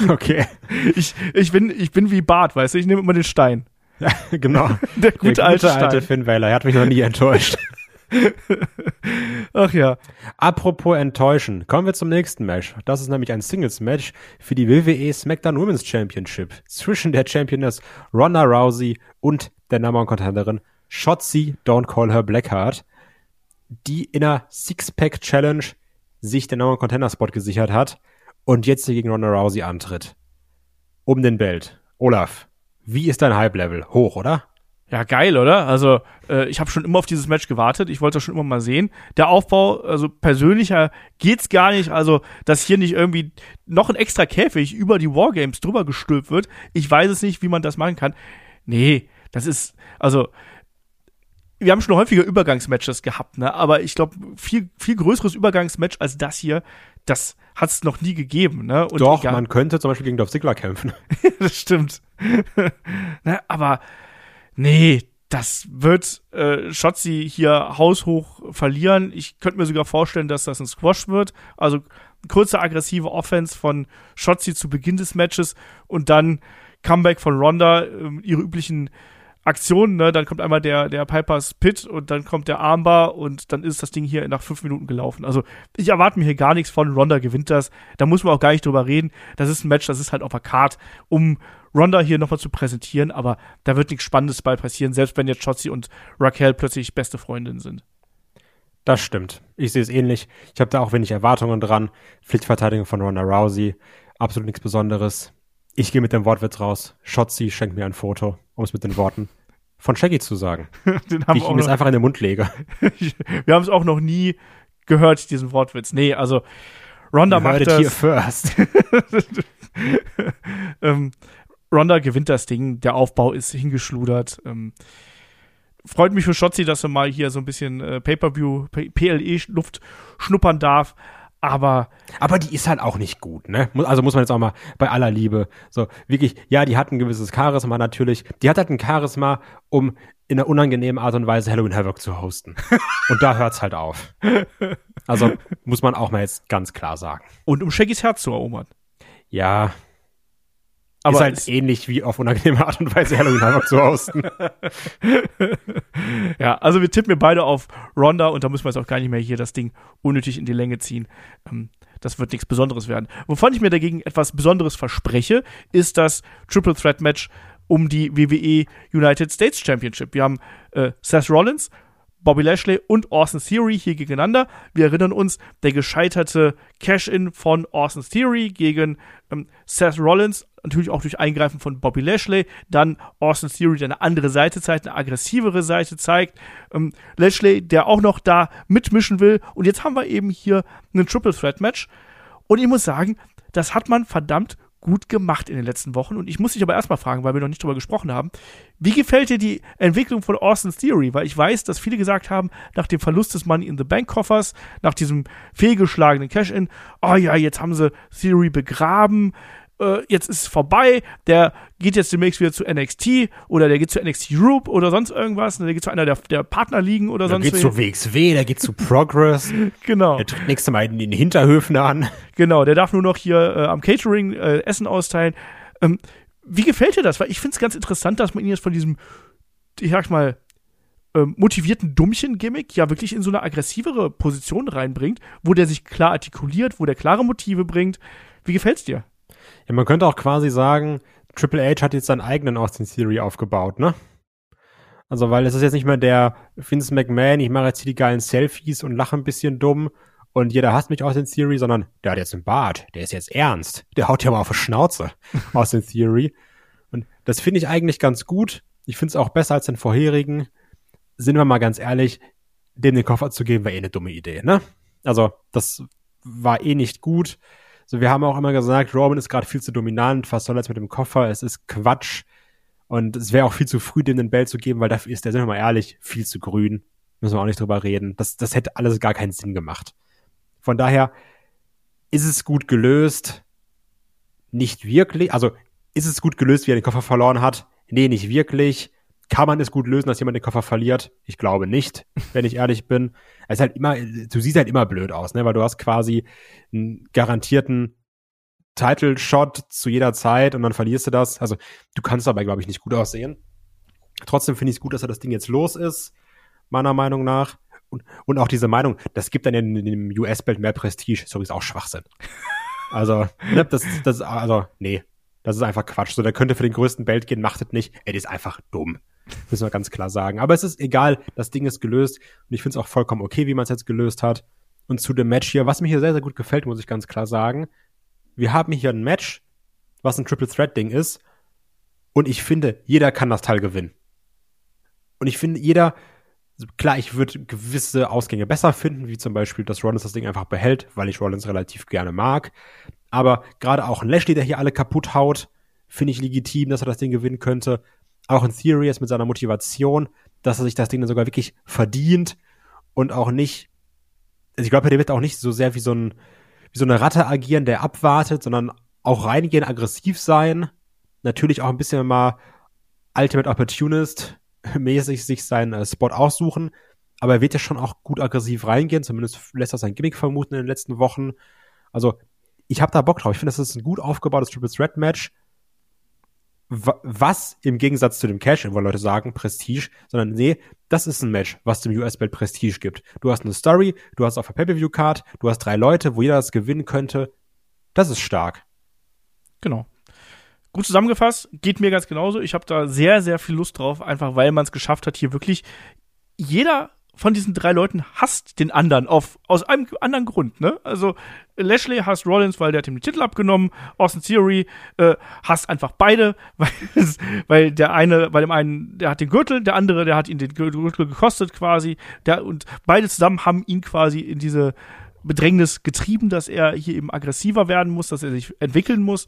Okay. ich, ich, bin, ich bin wie Bart, weißt du? Ich nehme immer den Stein. Ja, genau. Der gute, Der gute alte, alte Finn Balor. Er hat mich noch nie enttäuscht. Ach ja. Apropos enttäuschen, kommen wir zum nächsten Match. Das ist nämlich ein Singles-Match für die WWE SmackDown Women's Championship zwischen der Championess Ronda Rousey und der Number One Contenderin Shotzi Don't Call Her Blackheart, die in einer Six-Pack Challenge sich den Number One Contender Spot gesichert hat und jetzt hier gegen Ronda Rousey antritt. Um den Belt. Olaf, wie ist dein Hype-Level? Hoch, oder? Ja, geil, oder? Also, äh, ich habe schon immer auf dieses Match gewartet. Ich wollte das schon immer mal sehen. Der Aufbau, also persönlicher geht's gar nicht. Also, dass hier nicht irgendwie noch ein extra Käfig über die Wargames drüber gestülpt wird. Ich weiß es nicht, wie man das machen kann. Nee, das ist, also, wir haben schon häufiger Übergangsmatches gehabt, ne? Aber ich glaube, viel, viel größeres Übergangsmatch als das hier, das hat es noch nie gegeben, ne? Und Doch, egal. man könnte zum Beispiel gegen Dolph Ziggler kämpfen. das stimmt. ne? Aber nee, das wird äh, Shotzi hier haushoch verlieren. Ich könnte mir sogar vorstellen, dass das ein Squash wird. Also kurze aggressive Offense von Shotzi zu Beginn des Matches und dann Comeback von Ronda, äh, ihre üblichen Aktionen, ne? Dann kommt einmal der, der Pipers Pit und dann kommt der Armbar und dann ist das Ding hier nach fünf Minuten gelaufen. Also ich erwarte mir hier gar nichts von. Ronda gewinnt das. Da muss man auch gar nicht drüber reden. Das ist ein Match, das ist halt auf der Card, um Ronda hier nochmal zu präsentieren, aber da wird nichts Spannendes bei passieren, selbst wenn jetzt Shotzi und Raquel plötzlich beste Freundinnen sind. Das stimmt. Ich sehe es ähnlich. Ich habe da auch wenig Erwartungen dran. Pflichtverteidigung von Ronda Rousey. Absolut nichts Besonderes. Ich gehe mit dem Wortwitz raus. Shotzi schenkt mir ein Foto, um es mit den Worten von Shaggy zu sagen. den haben wie ich ihm jetzt einfach in den Mund lege. wir haben es auch noch nie gehört, diesen Wortwitz. Nee, also Ronda macht das. Here first. ähm, Ronda gewinnt das Ding, der Aufbau ist hingeschludert. Ähm, freut mich für Shotzi, dass er mal hier so ein bisschen äh, Pay-Per-View, PLE-Luft schnuppern darf. Aber. Aber die ist halt auch nicht gut, ne? Also muss man jetzt auch mal bei aller Liebe. So, wirklich, ja, die hat ein gewisses Charisma natürlich. Die hat halt ein Charisma, um in einer unangenehmen Art und Weise Halloween Havoc zu hosten. und da hört's halt auf. Also muss man auch mal jetzt ganz klar sagen. Und um Shaggys Herz zu erobern. Ja, aber ist halt ähnlich wie auf unangenehme Art und Weise Halloween Havoc zu hosten. ja, also wir tippen mir beide auf Ronda und da müssen wir jetzt auch gar nicht mehr hier das Ding unnötig in die Länge ziehen. Ähm, das wird nichts Besonderes werden. Wovon ich mir dagegen etwas Besonderes verspreche, ist das Triple Threat Match um die WWE United States Championship. Wir haben äh, Seth Rollins, Bobby Lashley und Austin Theory hier gegeneinander. Wir erinnern uns, der gescheiterte Cash-In von Austin Theory gegen ähm, Seth Rollins, natürlich auch durch Eingreifen von Bobby Lashley. Dann Austin Theory, der eine andere Seite zeigt, eine aggressivere Seite zeigt. Ähm, Lashley, der auch noch da mitmischen will. Und jetzt haben wir eben hier ein Triple Threat Match. Und ich muss sagen, das hat man verdammt gut gemacht in den letzten Wochen. Und ich muss dich aber erstmal fragen, weil wir noch nicht drüber gesprochen haben. Wie gefällt dir die Entwicklung von Austin's Theory? Weil ich weiß, dass viele gesagt haben, nach dem Verlust des Money in the Bank Koffers, nach diesem fehlgeschlagenen Cash-In, oh ja, jetzt haben sie Theory begraben äh, jetzt ist es vorbei, der geht jetzt demnächst wieder zu NXT oder der geht zu NXT Europe oder sonst irgendwas, der geht zu einer der, der Partnerligen oder der sonst Der geht zu WXW, der geht zu Progress. genau. Der tritt nächstes Mal in den Hinterhöfen an. Genau, der darf nur noch hier äh, am Catering äh, Essen austeilen. Ähm, wie gefällt dir das? Weil ich finde es ganz interessant, dass man ihn jetzt von diesem, ich sag mal, ähm, motivierten Dummchen-Gimmick ja wirklich in so eine aggressivere Position reinbringt, wo der sich klar artikuliert, wo der klare Motive bringt. Wie gefällt's dir? Ja, man könnte auch quasi sagen, Triple H hat jetzt seinen eigenen Austin Theory aufgebaut, ne? Also, weil es ist jetzt nicht mehr der Vince McMahon, ich mache jetzt hier die geilen Selfies und lache ein bisschen dumm und jeder hasst mich aus den Theory, sondern der hat jetzt einen Bart, der ist jetzt ernst, der haut ja mal auf die Schnauze aus den Theory. Und das finde ich eigentlich ganz gut. Ich finde es auch besser als den vorherigen. Sind wir mal ganz ehrlich, dem den Koffer zu geben, war eh eine dumme Idee, ne? Also, das war eh nicht gut. So, wir haben auch immer gesagt, Roman ist gerade viel zu dominant, was soll jetzt mit dem Koffer? Es ist Quatsch. Und es wäre auch viel zu früh, dem den Bell zu geben, weil dafür ist der, sind wir mal ehrlich, viel zu grün. Müssen wir auch nicht drüber reden. Das, das hätte alles gar keinen Sinn gemacht. Von daher ist es gut gelöst. Nicht wirklich. Also, ist es gut gelöst, wie er den Koffer verloren hat? Nee, nicht wirklich. Kann man es gut lösen, dass jemand den Koffer verliert? Ich glaube nicht, wenn ich ehrlich bin. Es ist halt immer, du siehst halt immer blöd aus, ne? Weil du hast quasi einen garantierten Title-Shot zu jeder Zeit und dann verlierst du das. Also du kannst dabei, glaube ich, nicht gut aussehen. Trotzdem finde ich es gut, dass er das Ding jetzt los ist, meiner Meinung nach. Und, und auch diese Meinung, das gibt dann in, in dem US-Belt mehr Prestige, ist übrigens auch Schwachsinn. Also, ne, das, das, also, nee, das ist einfach Quatsch. So, der könnte für den größten Belt gehen, macht es nicht. Er ist einfach dumm. Müssen wir ganz klar sagen. Aber es ist egal, das Ding ist gelöst und ich finde es auch vollkommen okay, wie man es jetzt gelöst hat. Und zu dem Match hier, was mir hier sehr, sehr gut gefällt, muss ich ganz klar sagen. Wir haben hier ein Match, was ein Triple Threat Ding ist. Und ich finde, jeder kann das Teil gewinnen. Und ich finde, jeder, klar, ich würde gewisse Ausgänge besser finden, wie zum Beispiel, dass Rollins das Ding einfach behält, weil ich Rollins relativ gerne mag. Aber gerade auch ein Lashley, der hier alle kaputt haut, finde ich legitim, dass er das Ding gewinnen könnte. Auch in Theory jetzt mit seiner Motivation, dass er sich das Ding dann sogar wirklich verdient und auch nicht, also ich glaube, der wird auch nicht so sehr wie so ein, wie so eine Ratte agieren, der abwartet, sondern auch reingehen, aggressiv sein, natürlich auch ein bisschen mal Ultimate Opportunist mäßig sich seinen äh, Spot aussuchen, aber er wird ja schon auch gut aggressiv reingehen, zumindest lässt er sein Gimmick vermuten in den letzten Wochen. Also, ich habe da Bock drauf. Ich finde, das ist ein gut aufgebautes Triple Threat Match was im Gegensatz zu dem Cash, wo Leute sagen Prestige, sondern nee, das ist ein Match, was dem US-Belt Prestige gibt. Du hast eine Story, du hast auf der Pay-Per-View-Card, du hast drei Leute, wo jeder das gewinnen könnte. Das ist stark. Genau. Gut zusammengefasst, geht mir ganz genauso. Ich habe da sehr, sehr viel Lust drauf, einfach weil man es geschafft hat, hier wirklich jeder von diesen drei Leuten hasst den anderen auf, aus einem anderen Grund, ne? Also Lashley hasst Rollins, weil der hat ihm den Titel abgenommen. Austin Theory äh, hasst einfach beide, weil, weil der eine, bei dem einen, der hat den Gürtel, der andere, der hat ihn den Gürtel gekostet quasi. Der, und beide zusammen haben ihn quasi in diese Bedrängnis getrieben, dass er hier eben aggressiver werden muss, dass er sich entwickeln muss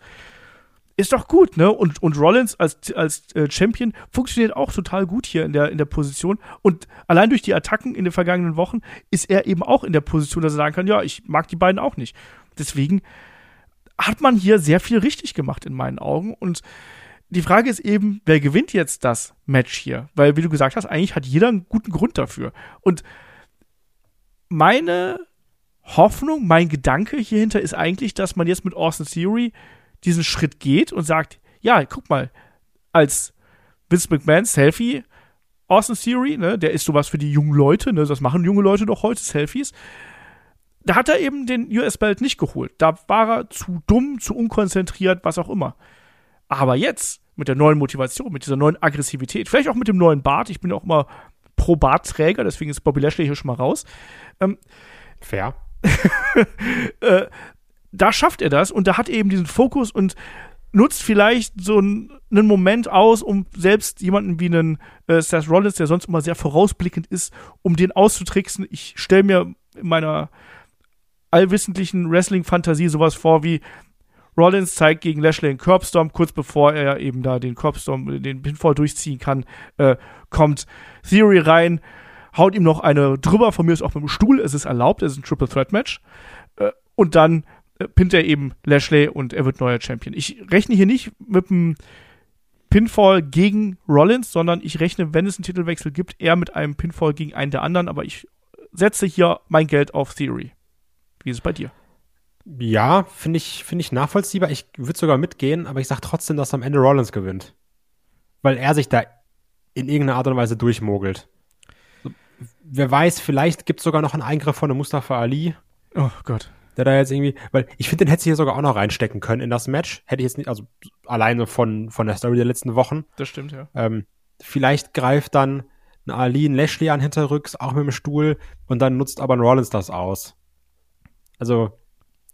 ist doch gut, ne? Und, und Rollins als, als äh, Champion funktioniert auch total gut hier in der, in der Position. Und allein durch die Attacken in den vergangenen Wochen ist er eben auch in der Position, dass er sagen kann, ja, ich mag die beiden auch nicht. Deswegen hat man hier sehr viel richtig gemacht in meinen Augen. Und die Frage ist eben, wer gewinnt jetzt das Match hier? Weil, wie du gesagt hast, eigentlich hat jeder einen guten Grund dafür. Und meine Hoffnung, mein Gedanke hierhinter ist eigentlich, dass man jetzt mit Austin Theory diesen Schritt geht und sagt, ja, guck mal, als Vince McMahon Selfie Austin Theory, ne, der ist sowas für die jungen Leute, ne, das machen junge Leute doch heute, Selfies. Da hat er eben den US-Belt nicht geholt. Da war er zu dumm, zu unkonzentriert, was auch immer. Aber jetzt, mit der neuen Motivation, mit dieser neuen Aggressivität, vielleicht auch mit dem neuen Bart, ich bin auch immer pro Bartträger, deswegen ist Bobby Lashley hier schon mal raus. Ähm, Fair. äh, da schafft er das und da hat er eben diesen Fokus und nutzt vielleicht so einen, Moment aus, um selbst jemanden wie einen äh, Seth Rollins, der sonst immer sehr vorausblickend ist, um den auszutricksen. Ich stelle mir in meiner allwissentlichen Wrestling-Fantasie sowas vor wie Rollins zeigt gegen Lashley einen Curbstorm, kurz bevor er eben da den Curbstorm, den Pinfall durchziehen kann, äh, kommt Theory rein, haut ihm noch eine drüber, von mir ist auch mit dem Stuhl, es ist erlaubt, es ist ein Triple Threat Match. Äh, und dann äh, pinnt er eben Lashley und er wird neuer Champion. Ich rechne hier nicht mit einem Pinfall gegen Rollins, sondern ich rechne, wenn es einen Titelwechsel gibt, eher mit einem Pinfall gegen einen der anderen, aber ich setze hier mein Geld auf Theory. Wie ist es bei dir? Ja, finde ich, finde ich nachvollziehbar. Ich würde sogar mitgehen, aber ich sage trotzdem, dass am Ende Rollins gewinnt. Weil er sich da in irgendeiner Art und Weise durchmogelt. wer weiß, vielleicht gibt's sogar noch einen Eingriff von einem Mustafa Ali, Oh Gott. Der da jetzt irgendwie, weil ich finde, den hätte sie hier sogar auch noch reinstecken können in das Match. Hätte ich jetzt nicht, also alleine von, von der Story der letzten Wochen. Das stimmt, ja. Ähm, vielleicht greift dann ein Ali, ein Lashley an hinterrücks, auch mit dem Stuhl, und dann nutzt aber ein Rollins das aus. Also,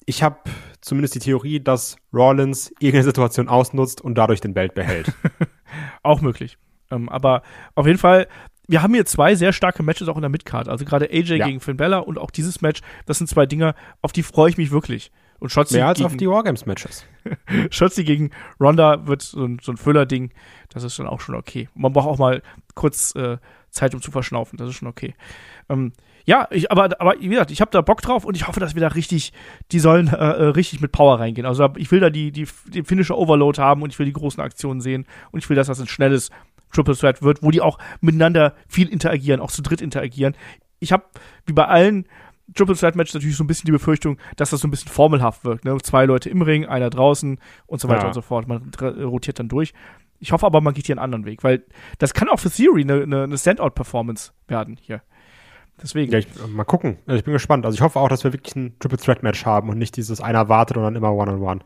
ich habe zumindest die Theorie, dass Rollins irgendeine Situation ausnutzt und dadurch den Belt behält. Auch möglich. Ähm, aber auf jeden Fall, wir haben hier zwei sehr starke Matches auch in der Midcard. Also gerade AJ Ja. gegen Finn Bella und auch dieses Match, das sind zwei Dinger, auf die freue ich mich wirklich. Und Shotzi Mehr als gegen, auf die Wargames-Matches. Shotzi gegen Ronda wird so ein, so ein Füller-Ding. Das ist dann auch schon okay. Man braucht auch mal kurz äh, Zeit, um zu verschnaufen. Das ist schon okay. Ähm, ja, ich, aber, aber wie gesagt, ich habe da Bock drauf und ich hoffe, dass wir da richtig, die sollen äh, äh, richtig mit Power reingehen. Also ich will da die, die, die finnische Overload haben und ich will die großen Aktionen sehen und ich will, dass das ein schnelles Triple Threat wird, wo die auch miteinander viel interagieren, auch zu dritt interagieren. Ich habe, wie bei allen Triple Threat Matches natürlich so ein bisschen die Befürchtung, dass das so ein bisschen formelhaft wirkt. Ne? Zwei Leute im Ring, einer draußen und so weiter Ja. und so fort. Man rotiert dann durch. Ich hoffe aber, man geht hier einen anderen Weg, weil das kann auch für Theory eine, eine, eine Standout-Performance werden hier. Deswegen. Ja, ich, mal gucken. Also ich bin gespannt. Also ich hoffe auch, dass wir wirklich ein Triple Threat Match haben und nicht dieses einer wartet und dann immer One-on-One.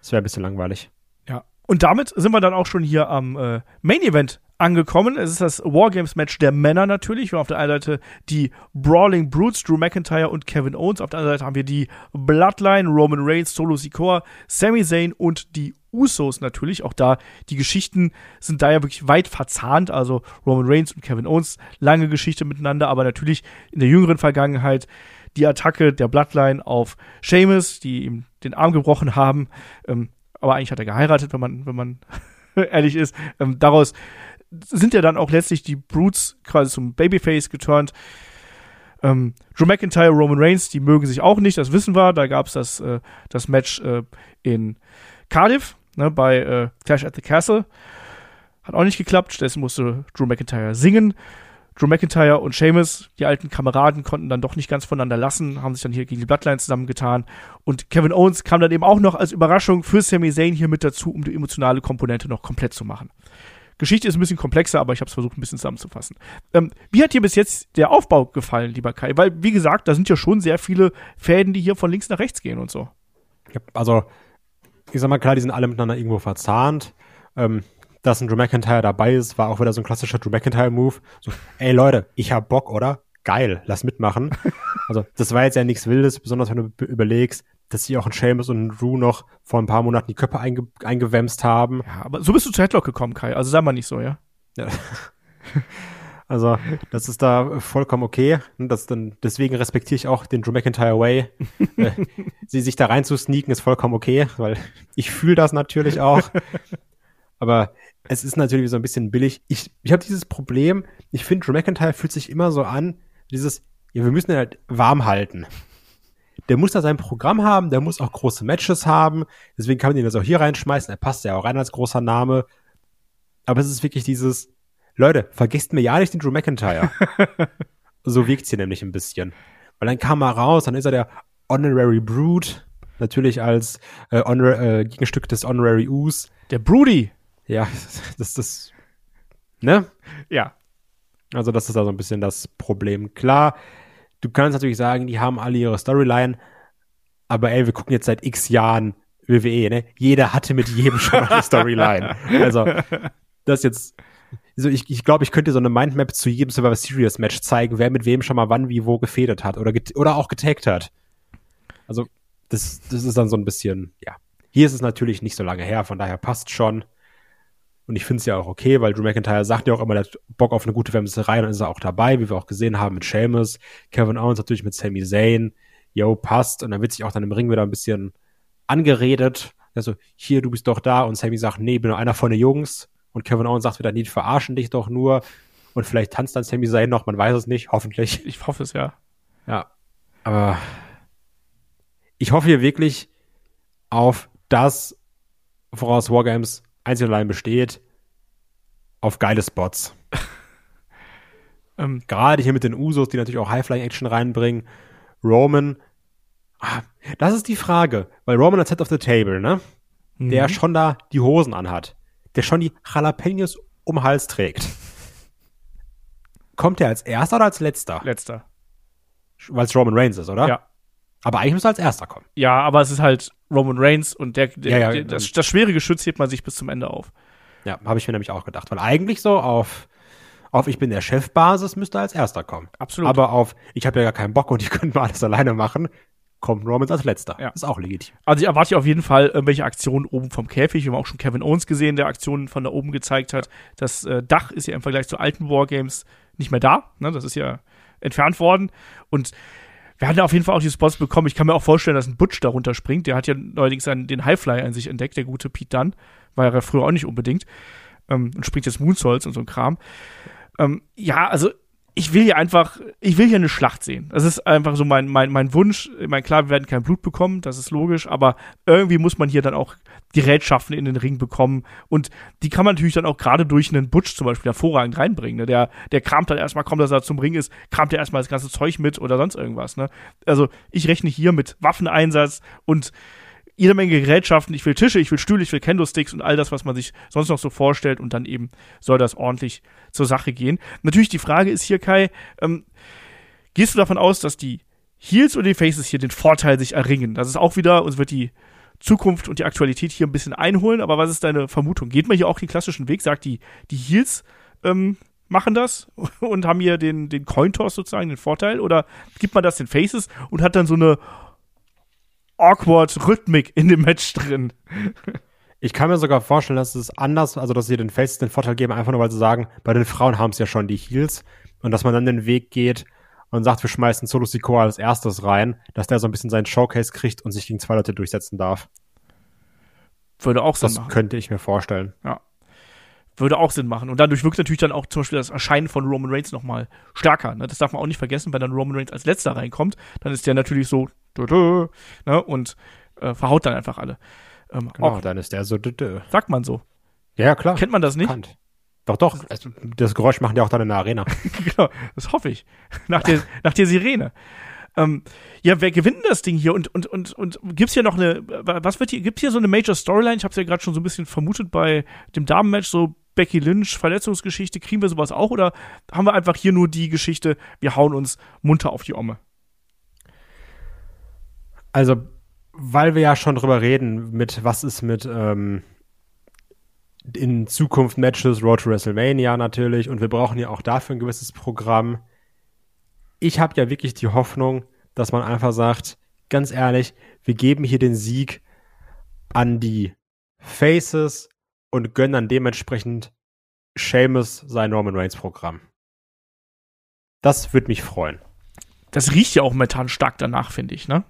Das wäre ein bisschen langweilig. Ja. Und damit sind wir dann auch schon hier am äh, Main Event angekommen. Es ist das Wargames-Match der Männer natürlich. Wir haben auf der einen Seite die Brawling Brutes, Drew McIntyre und Kevin Owens. Auf der anderen Seite haben wir die Bloodline, Roman Reigns, Solo Sikoa, Sami Zayn und die Usos natürlich. Auch da, die Geschichten sind da ja wirklich weit verzahnt. Also Roman Reigns und Kevin Owens, lange Geschichte miteinander, aber natürlich in der jüngeren Vergangenheit die Attacke der Bloodline auf Sheamus, die ihm den Arm gebrochen haben. Ähm, aber eigentlich hat er geheiratet, wenn man, wenn man ehrlich ist. Ähm, daraus sind ja dann auch letztlich die Brutes quasi zum Babyface geturnt. Ähm, Drew McIntyre, Roman Reigns, die mögen sich auch nicht, das wissen wir. Da gab es das, äh, das Match äh, in Cardiff ne, bei äh, Clash at the Castle. Hat auch nicht geklappt, stattdessen musste Drew McIntyre singen. Drew McIntyre und Sheamus, die alten Kameraden, konnten dann doch nicht ganz voneinander lassen, haben sich dann hier gegen die Bloodline zusammengetan. Und Kevin Owens kam dann eben auch noch als Überraschung für Sami Zayn hier mit dazu, um die emotionale Komponente noch komplett zu machen. Geschichte ist ein bisschen komplexer, aber ich habe es versucht, ein bisschen zusammenzufassen. Ähm, wie hat dir bis jetzt der Aufbau gefallen, lieber Kai? Weil, wie gesagt, da sind ja schon sehr viele Fäden, die hier von links nach rechts gehen und so. Ja, also, ich sag mal, klar, die sind alle miteinander irgendwo verzahnt. Ähm, dass ein Drew McIntyre dabei ist, war auch wieder so ein klassischer Drew McIntyre-Move. So, ey Leute, ich hab Bock, oder? Geil, lass mitmachen. also, das war jetzt ja nichts Wildes, besonders wenn du be- überlegst, dass sie auch ein Seamus und ein Drew noch vor ein paar Monaten die Köpfe einge eingewämst haben. Ja, aber so bist du zu Headlock gekommen, Kai. Also sei mal nicht so, ja? Ja. Also, das ist da vollkommen okay. Das dann, deswegen respektiere ich auch den Drew McIntyre Way. äh, sie sich da rein zu sneaken ist vollkommen okay, weil ich fühle das natürlich auch. Aber es ist natürlich so ein bisschen billig. Ich, ich habe dieses Problem, ich finde, Drew McIntyre fühlt sich immer so an, dieses, ja, wir müssen ihn halt warm halten. Der muss da sein Programm haben, der muss auch große Matches haben. Deswegen kann man ihn das auch hier reinschmeißen. Er passt ja auch rein als großer Name. Aber es ist wirklich dieses, Leute, vergesst mir ja nicht den Drew McIntyre. so wirkt's hier nämlich ein bisschen. Weil dann kam er raus, dann ist er der Honorary Brood, natürlich als äh, Honor äh, Gegenstück des Honorary Us. Der Broody. Ja, das das ne? Ja. Also das ist da so ein bisschen das Problem. Klar, du kannst natürlich sagen, die haben alle ihre Storyline, aber ey, wir gucken jetzt seit x Jahren WWE, ne? Jeder hatte mit jedem schon mal eine Storyline. Also das jetzt also ich, ich glaube, ich könnte so eine Mindmap zu jedem Survivor Series Match zeigen, wer mit wem schon mal wann wie wo gefädelt hat oder get oder auch getaggt hat. Also das das ist dann so ein bisschen, ja. Hier ist es natürlich nicht so lange her, von daher passt schon. Und ich finde es ja auch okay, weil Drew McIntyre sagt ja auch immer, der hat Bock auf eine gute Wemserei, dann ist er auch dabei, wie wir auch gesehen haben mit Sheamus, Kevin Owens natürlich mit Sami Zayn. Yo, passt. Und dann wird sich auch dann im Ring wieder ein bisschen angeredet. Also, hier, du bist doch da. Und Sami sagt, nee, bin nur einer von den Jungs. Und Kevin Owens sagt wieder, nee, die verarschen dich doch nur. Und vielleicht tanzt dann Sami Zayn noch, man weiß es nicht, hoffentlich. Ich hoffe es, ja. Ja. Aber ich hoffe hier wirklich auf das, woraus Wargames einzig und allein besteht, auf geile Spots. Ähm, Gerade hier mit den Usos, die natürlich auch High-Flying-Action reinbringen. Roman, ah, das ist die Frage, weil Roman als Head of the Table, ne? Der schon da die Hosen anhat. Der schon die Jalapenos um den Hals trägt. kommt der als erster oder als letzter? Letzter. Weil es Roman Reigns ist, oder? Ja. Aber eigentlich müsste er als erster kommen. Ja, aber es ist halt Roman Reigns und der, der, Ja, ja, das, das schwere Geschütz hebt man sich bis zum Ende auf. Ja, habe ich mir nämlich auch gedacht. Weil eigentlich so auf, auf ich bin der Chefbasis müsste er als erster kommen. Absolut. Aber auf ich habe ja gar keinen Bock und ich könnte mal alles alleine machen, kommt Romans als letzter. Ja. Ist auch legitim. Also ich erwarte auf jeden Fall irgendwelche Aktionen oben vom Käfig. Wir haben auch schon Kevin Owens gesehen, der Aktionen von da oben gezeigt hat. Das äh, Dach ist ja im Vergleich zu alten Wargames nicht mehr da. Ne? Das ist ja entfernt worden. Und wir hatten auf jeden Fall auch die Spots bekommen. Ich kann mir auch vorstellen, dass ein Butch darunter springt. Der hat ja neuerdings einen, den Highfly an sich entdeckt, der gute Pete Dunn. War ja früher auch nicht unbedingt. Ähm, und springt jetzt Moonsaults und so ein Kram. Ähm, ja, also ich will hier einfach, ich will hier eine Schlacht sehen. Das ist einfach so mein, mein, mein Wunsch. Ich meine, klar, wir werden kein Blut bekommen, das ist logisch, aber irgendwie muss man hier dann auch die Rätschaften in den Ring bekommen. Und die kann man natürlich dann auch gerade durch einen Butch zum Beispiel hervorragend reinbringen. Ne? Der, der kramt dann erstmal, kommt, dass er zum Ring ist, kramt er erstmal das ganze Zeug mit oder sonst irgendwas. Ne? Also ich rechne hier mit Waffeneinsatz und jede Menge Gerätschaften. Ich will Tische, ich will Stühle, ich will Kendo-Sticks und all das, was man sich sonst noch so vorstellt. Und dann eben soll das ordentlich zur Sache gehen. Natürlich die Frage ist hier, Kai, ähm, gehst du davon aus, dass die Heels oder die Faces hier den Vorteil sich erringen? Das ist auch wieder, uns wird die Zukunft und die Aktualität hier ein bisschen einholen. Aber was ist deine Vermutung? Geht man hier auch den klassischen Weg? Sagt die, die Heels ähm, machen das und haben hier den, den Cointoss sozusagen, den Vorteil? Oder gibt man das den Faces und hat dann so eine awkward Rhythmik in dem Match drin? Ich kann mir sogar vorstellen, dass es anders, also dass sie den Faces den Vorteil geben, einfach nur weil sie sagen, bei den Frauen haben es ja schon die Heels und dass man dann den Weg geht und sagt, wir schmeißen Solo Sikoa als erstes rein, dass der so ein bisschen seinen Showcase kriegt und sich gegen zwei Leute durchsetzen darf. Würde auch Sinn Das machen. könnte ich mir vorstellen. Würde auch Sinn machen. Und dadurch wirkt natürlich dann auch zum Beispiel das Erscheinen von Roman Reigns nochmal stärker. Ne? Das darf man auch nicht vergessen, wenn dann Roman Reigns als letzter reinkommt, dann ist der natürlich so dö, ne? und äh, verhaut dann einfach alle. Ähm, Genau, auch, dann ist der so, dö, sagt man so. Ja, klar. Kennt man das nicht? Bekannt. Doch, doch. Also, das Geräusch machen die auch dann in der Arena. genau, das hoffe ich. Nach der, nach der Sirene. Ähm, ja, wer gewinnt denn das Ding hier? Und, und, und, und gibt's hier noch eine, was wird hier, gibt's hier so eine Major Storyline? Ich habe es ja gerade schon so ein bisschen vermutet bei dem Damenmatch, so Becky Lynch, Verletzungsgeschichte, kriegen wir sowas auch? Oder haben wir einfach hier nur die Geschichte, wir hauen uns munter auf die Omme? Also, weil wir ja schon drüber reden, mit was ist mit ähm, in Zukunft Matches, Road to WrestleMania natürlich, und wir brauchen ja auch dafür ein gewisses Programm. Ich habe ja wirklich die Hoffnung, dass man einfach sagt, ganz ehrlich, wir geben hier den Sieg an die Faces und gönnen dann dementsprechend Seamus sein Roman Reigns Programm. Das würde mich freuen. Das riecht ja auch momentan stark danach, finde ich, ne?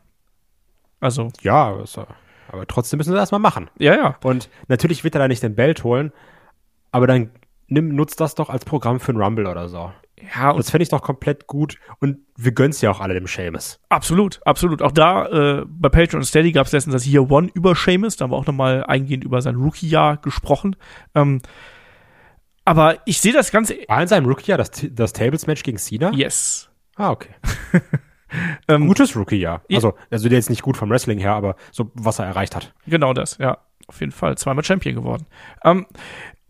Also, Ja, also, aber trotzdem müssen wir das erstmal machen. ja, ja. Und natürlich wird er da nicht den Belt holen, aber dann nimm, nutzt das doch als Programm für einen Rumble oder so. Ja, und Das fände ich doch komplett gut und wir gönnen's ja auch alle dem Seamus. Absolut, absolut. Auch da äh, bei Patreon und Steady gab es letztens das Year One über Seamus. Da haben wir auch nochmal eingehend über sein Rookie-Jahr gesprochen. Ähm, aber ich sehe das Ganze. War in seinem Rookie-Jahr das, das Tables-Match gegen Cena? Yes. Ah, okay. Ähm, Gutes Rookie-Jahr. Ja. Also, also der jetzt nicht gut vom Wrestling her, aber so, was er erreicht hat. Genau das, ja. Auf jeden Fall zweimal Champion geworden. Ähm,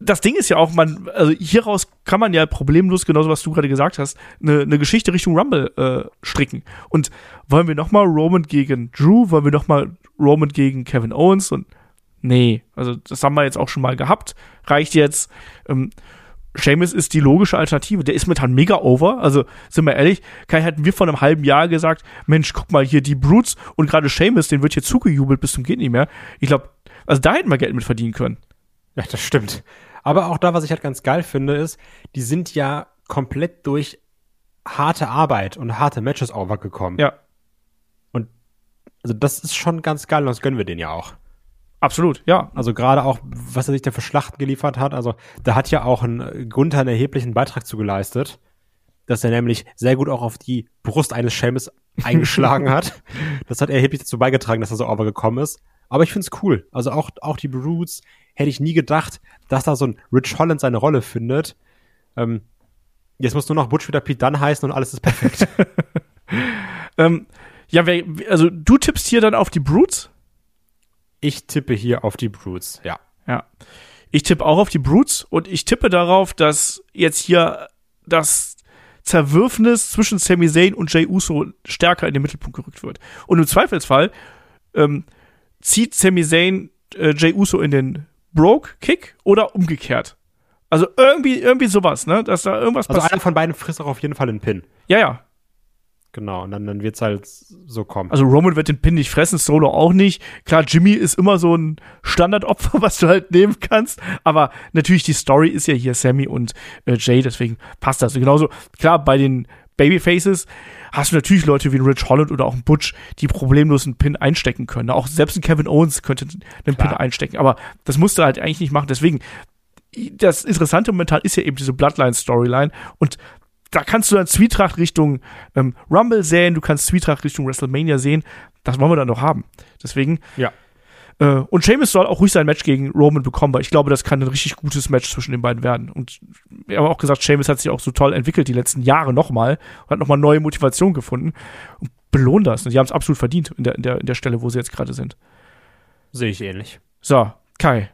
das Ding ist ja auch, man, also hieraus kann man ja problemlos, genauso was du gerade gesagt hast, eine, eine Geschichte Richtung Rumble äh, stricken. Und wollen wir nochmal Roman gegen Drew? Wollen wir nochmal Roman gegen Kevin Owens? Und nee, also das haben wir jetzt auch schon mal gehabt. Reicht jetzt. Ähm, Seamus ist die logische Alternative. Der ist momentan mega over. Also, sind wir ehrlich, Kai, hätten wir vor einem halben Jahr gesagt, Mensch, guck mal hier, die Brutes und gerade Seamus, den wird hier zugejubelt bis zum geht nicht mehr. Ich glaube, also da hätten wir Geld mit verdienen können. Ja, das stimmt. Aber auch da, was ich halt ganz geil finde, ist, die sind ja komplett durch harte Arbeit und harte Matches overgekommen. Ja, Also das ist schon ganz geil und das gönnen wir denen ja auch. absolut, ja. Also gerade auch, was er sich da für Schlachten geliefert hat. Also da hat ja auch ein Gunther einen erheblichen Beitrag zu geleistet, dass er nämlich sehr gut auch auf die Brust eines Schelmes eingeschlagen hat. Das hat erheblich dazu beigetragen, dass er so overgekommen ist. Aber ich find's cool. Also auch, auch die Brutes hätte ich nie gedacht, dass da so ein Rich Holland seine Rolle findet. Ähm, jetzt muss nur noch Butch wieder Pete Dunn heißen und alles ist perfekt. Ähm, ja, wer, also du tippst hier dann auf die Brutes? ich tippe hier auf die Brutes, ja. Ja. Ich tippe auch auf die Brutes und ich tippe darauf, dass jetzt hier das Zerwürfnis zwischen Sami Zayn und Jay Uso stärker in den Mittelpunkt gerückt wird. Und im Zweifelsfall ähm, zieht Sami Zayn äh, Jay Uso in den Broke-Kick oder umgekehrt. Also irgendwie, irgendwie sowas, ne? Dass da irgendwas Also passiert. einer von beiden frisst auch auf jeden Fall einen Pin. Ja, ja. Genau, und dann, dann wird's halt so kommen. Also Roman wird den Pin nicht fressen, Solo auch nicht. Klar, Jimmy ist immer so ein Standardopfer, was du halt nehmen kannst. Aber natürlich, die Story ist ja hier Sammy und äh, Jay, deswegen passt das. Und genauso, klar, bei den Babyfaces hast du natürlich Leute wie ein Rich Holland oder auch ein Butch, die problemlos einen Pin einstecken können. Auch selbst ein Kevin Owens könnte einen Pin Klar. einstecken. Aber das musst du halt eigentlich nicht machen. Deswegen, das Interessante momentan ist ja eben diese Bloodline-Storyline. Und da kannst du dann Zwietracht Richtung ähm, Rumble sehen, du kannst Zwietracht Richtung WrestleMania sehen. Das wollen wir dann noch haben. Deswegen. Ja. Äh, und Sheamus soll auch ruhig sein Match gegen Roman bekommen, weil ich glaube, das kann ein richtig gutes Match zwischen den beiden werden. Und wir haben auch gesagt, Sheamus hat sich auch so toll entwickelt die letzten Jahre nochmal und hat nochmal neue Motivation gefunden. Und belohnt das. Und die haben es absolut verdient in der, in, der, in der Stelle, wo sie jetzt gerade sind. Sehe ich ähnlich. So, Kai.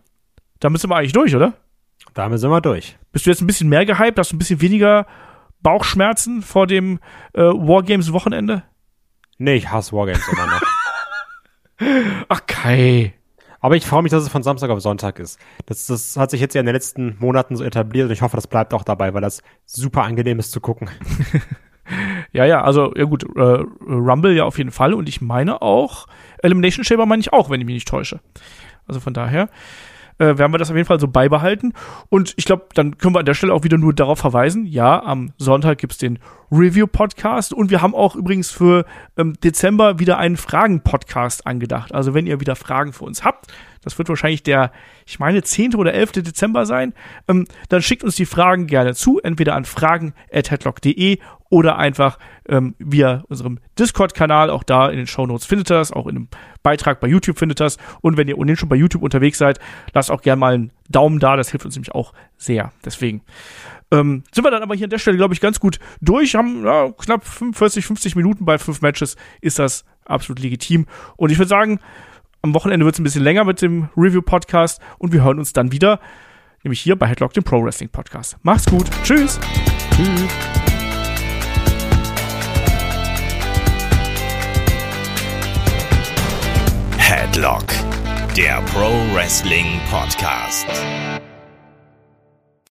Da müssen wir eigentlich durch, oder? Damit sind wir durch. Bist du jetzt ein bisschen mehr gehypt? Hast du ein bisschen weniger Bauchschmerzen vor dem äh, Wargames-Wochenende? Nee, ich hasse Wargames immer noch. Ach, Kai. Aber ich freue mich, dass es von Samstag auf Sonntag ist. Das, das hat sich jetzt ja in den letzten Monaten so etabliert und ich hoffe, das bleibt auch dabei, weil das super angenehm ist zu gucken. Ja, ja, also, ja gut, äh, Rumble ja auf jeden Fall und ich meine auch, Elimination Chamber meine ich auch, wenn ich mich nicht täusche. Also von daher äh, werden wir das auf jeden Fall so beibehalten. Und ich glaube, dann können wir an der Stelle auch wieder nur darauf verweisen, ja, am Sonntag gibt's den Review-Podcast und wir haben auch übrigens für ähm, Dezember wieder einen Fragen-Podcast angedacht. Also wenn ihr wieder Fragen für uns habt, das wird wahrscheinlich der, ich meine, 10. oder 11. Dezember sein, ähm, dann schickt uns die Fragen gerne zu, entweder an fragen.headlock.de oder einfach ähm, via unserem Discord-Kanal. Auch da in den Shownotes findet ihr das, auch in einem Beitrag bei YouTube findet ihr das. Und wenn ihr ohnehin schon bei YouTube unterwegs seid, lasst auch gerne mal einen Daumen da, das hilft uns nämlich auch sehr. Deswegen ähm, sind wir dann aber hier an der Stelle, glaube ich, ganz gut durch. Haben ja, knapp 45, 50 Minuten bei fünf Matches, ist das absolut legitim. Und ich würde sagen, am Wochenende wird es ein bisschen länger mit dem Review-Podcast und wir hören uns dann wieder, nämlich hier bei Headlock, dem Pro Wrestling Podcast. Macht's gut. Tschüss. Tschüss. Headlock, der Pro Wrestling Podcast.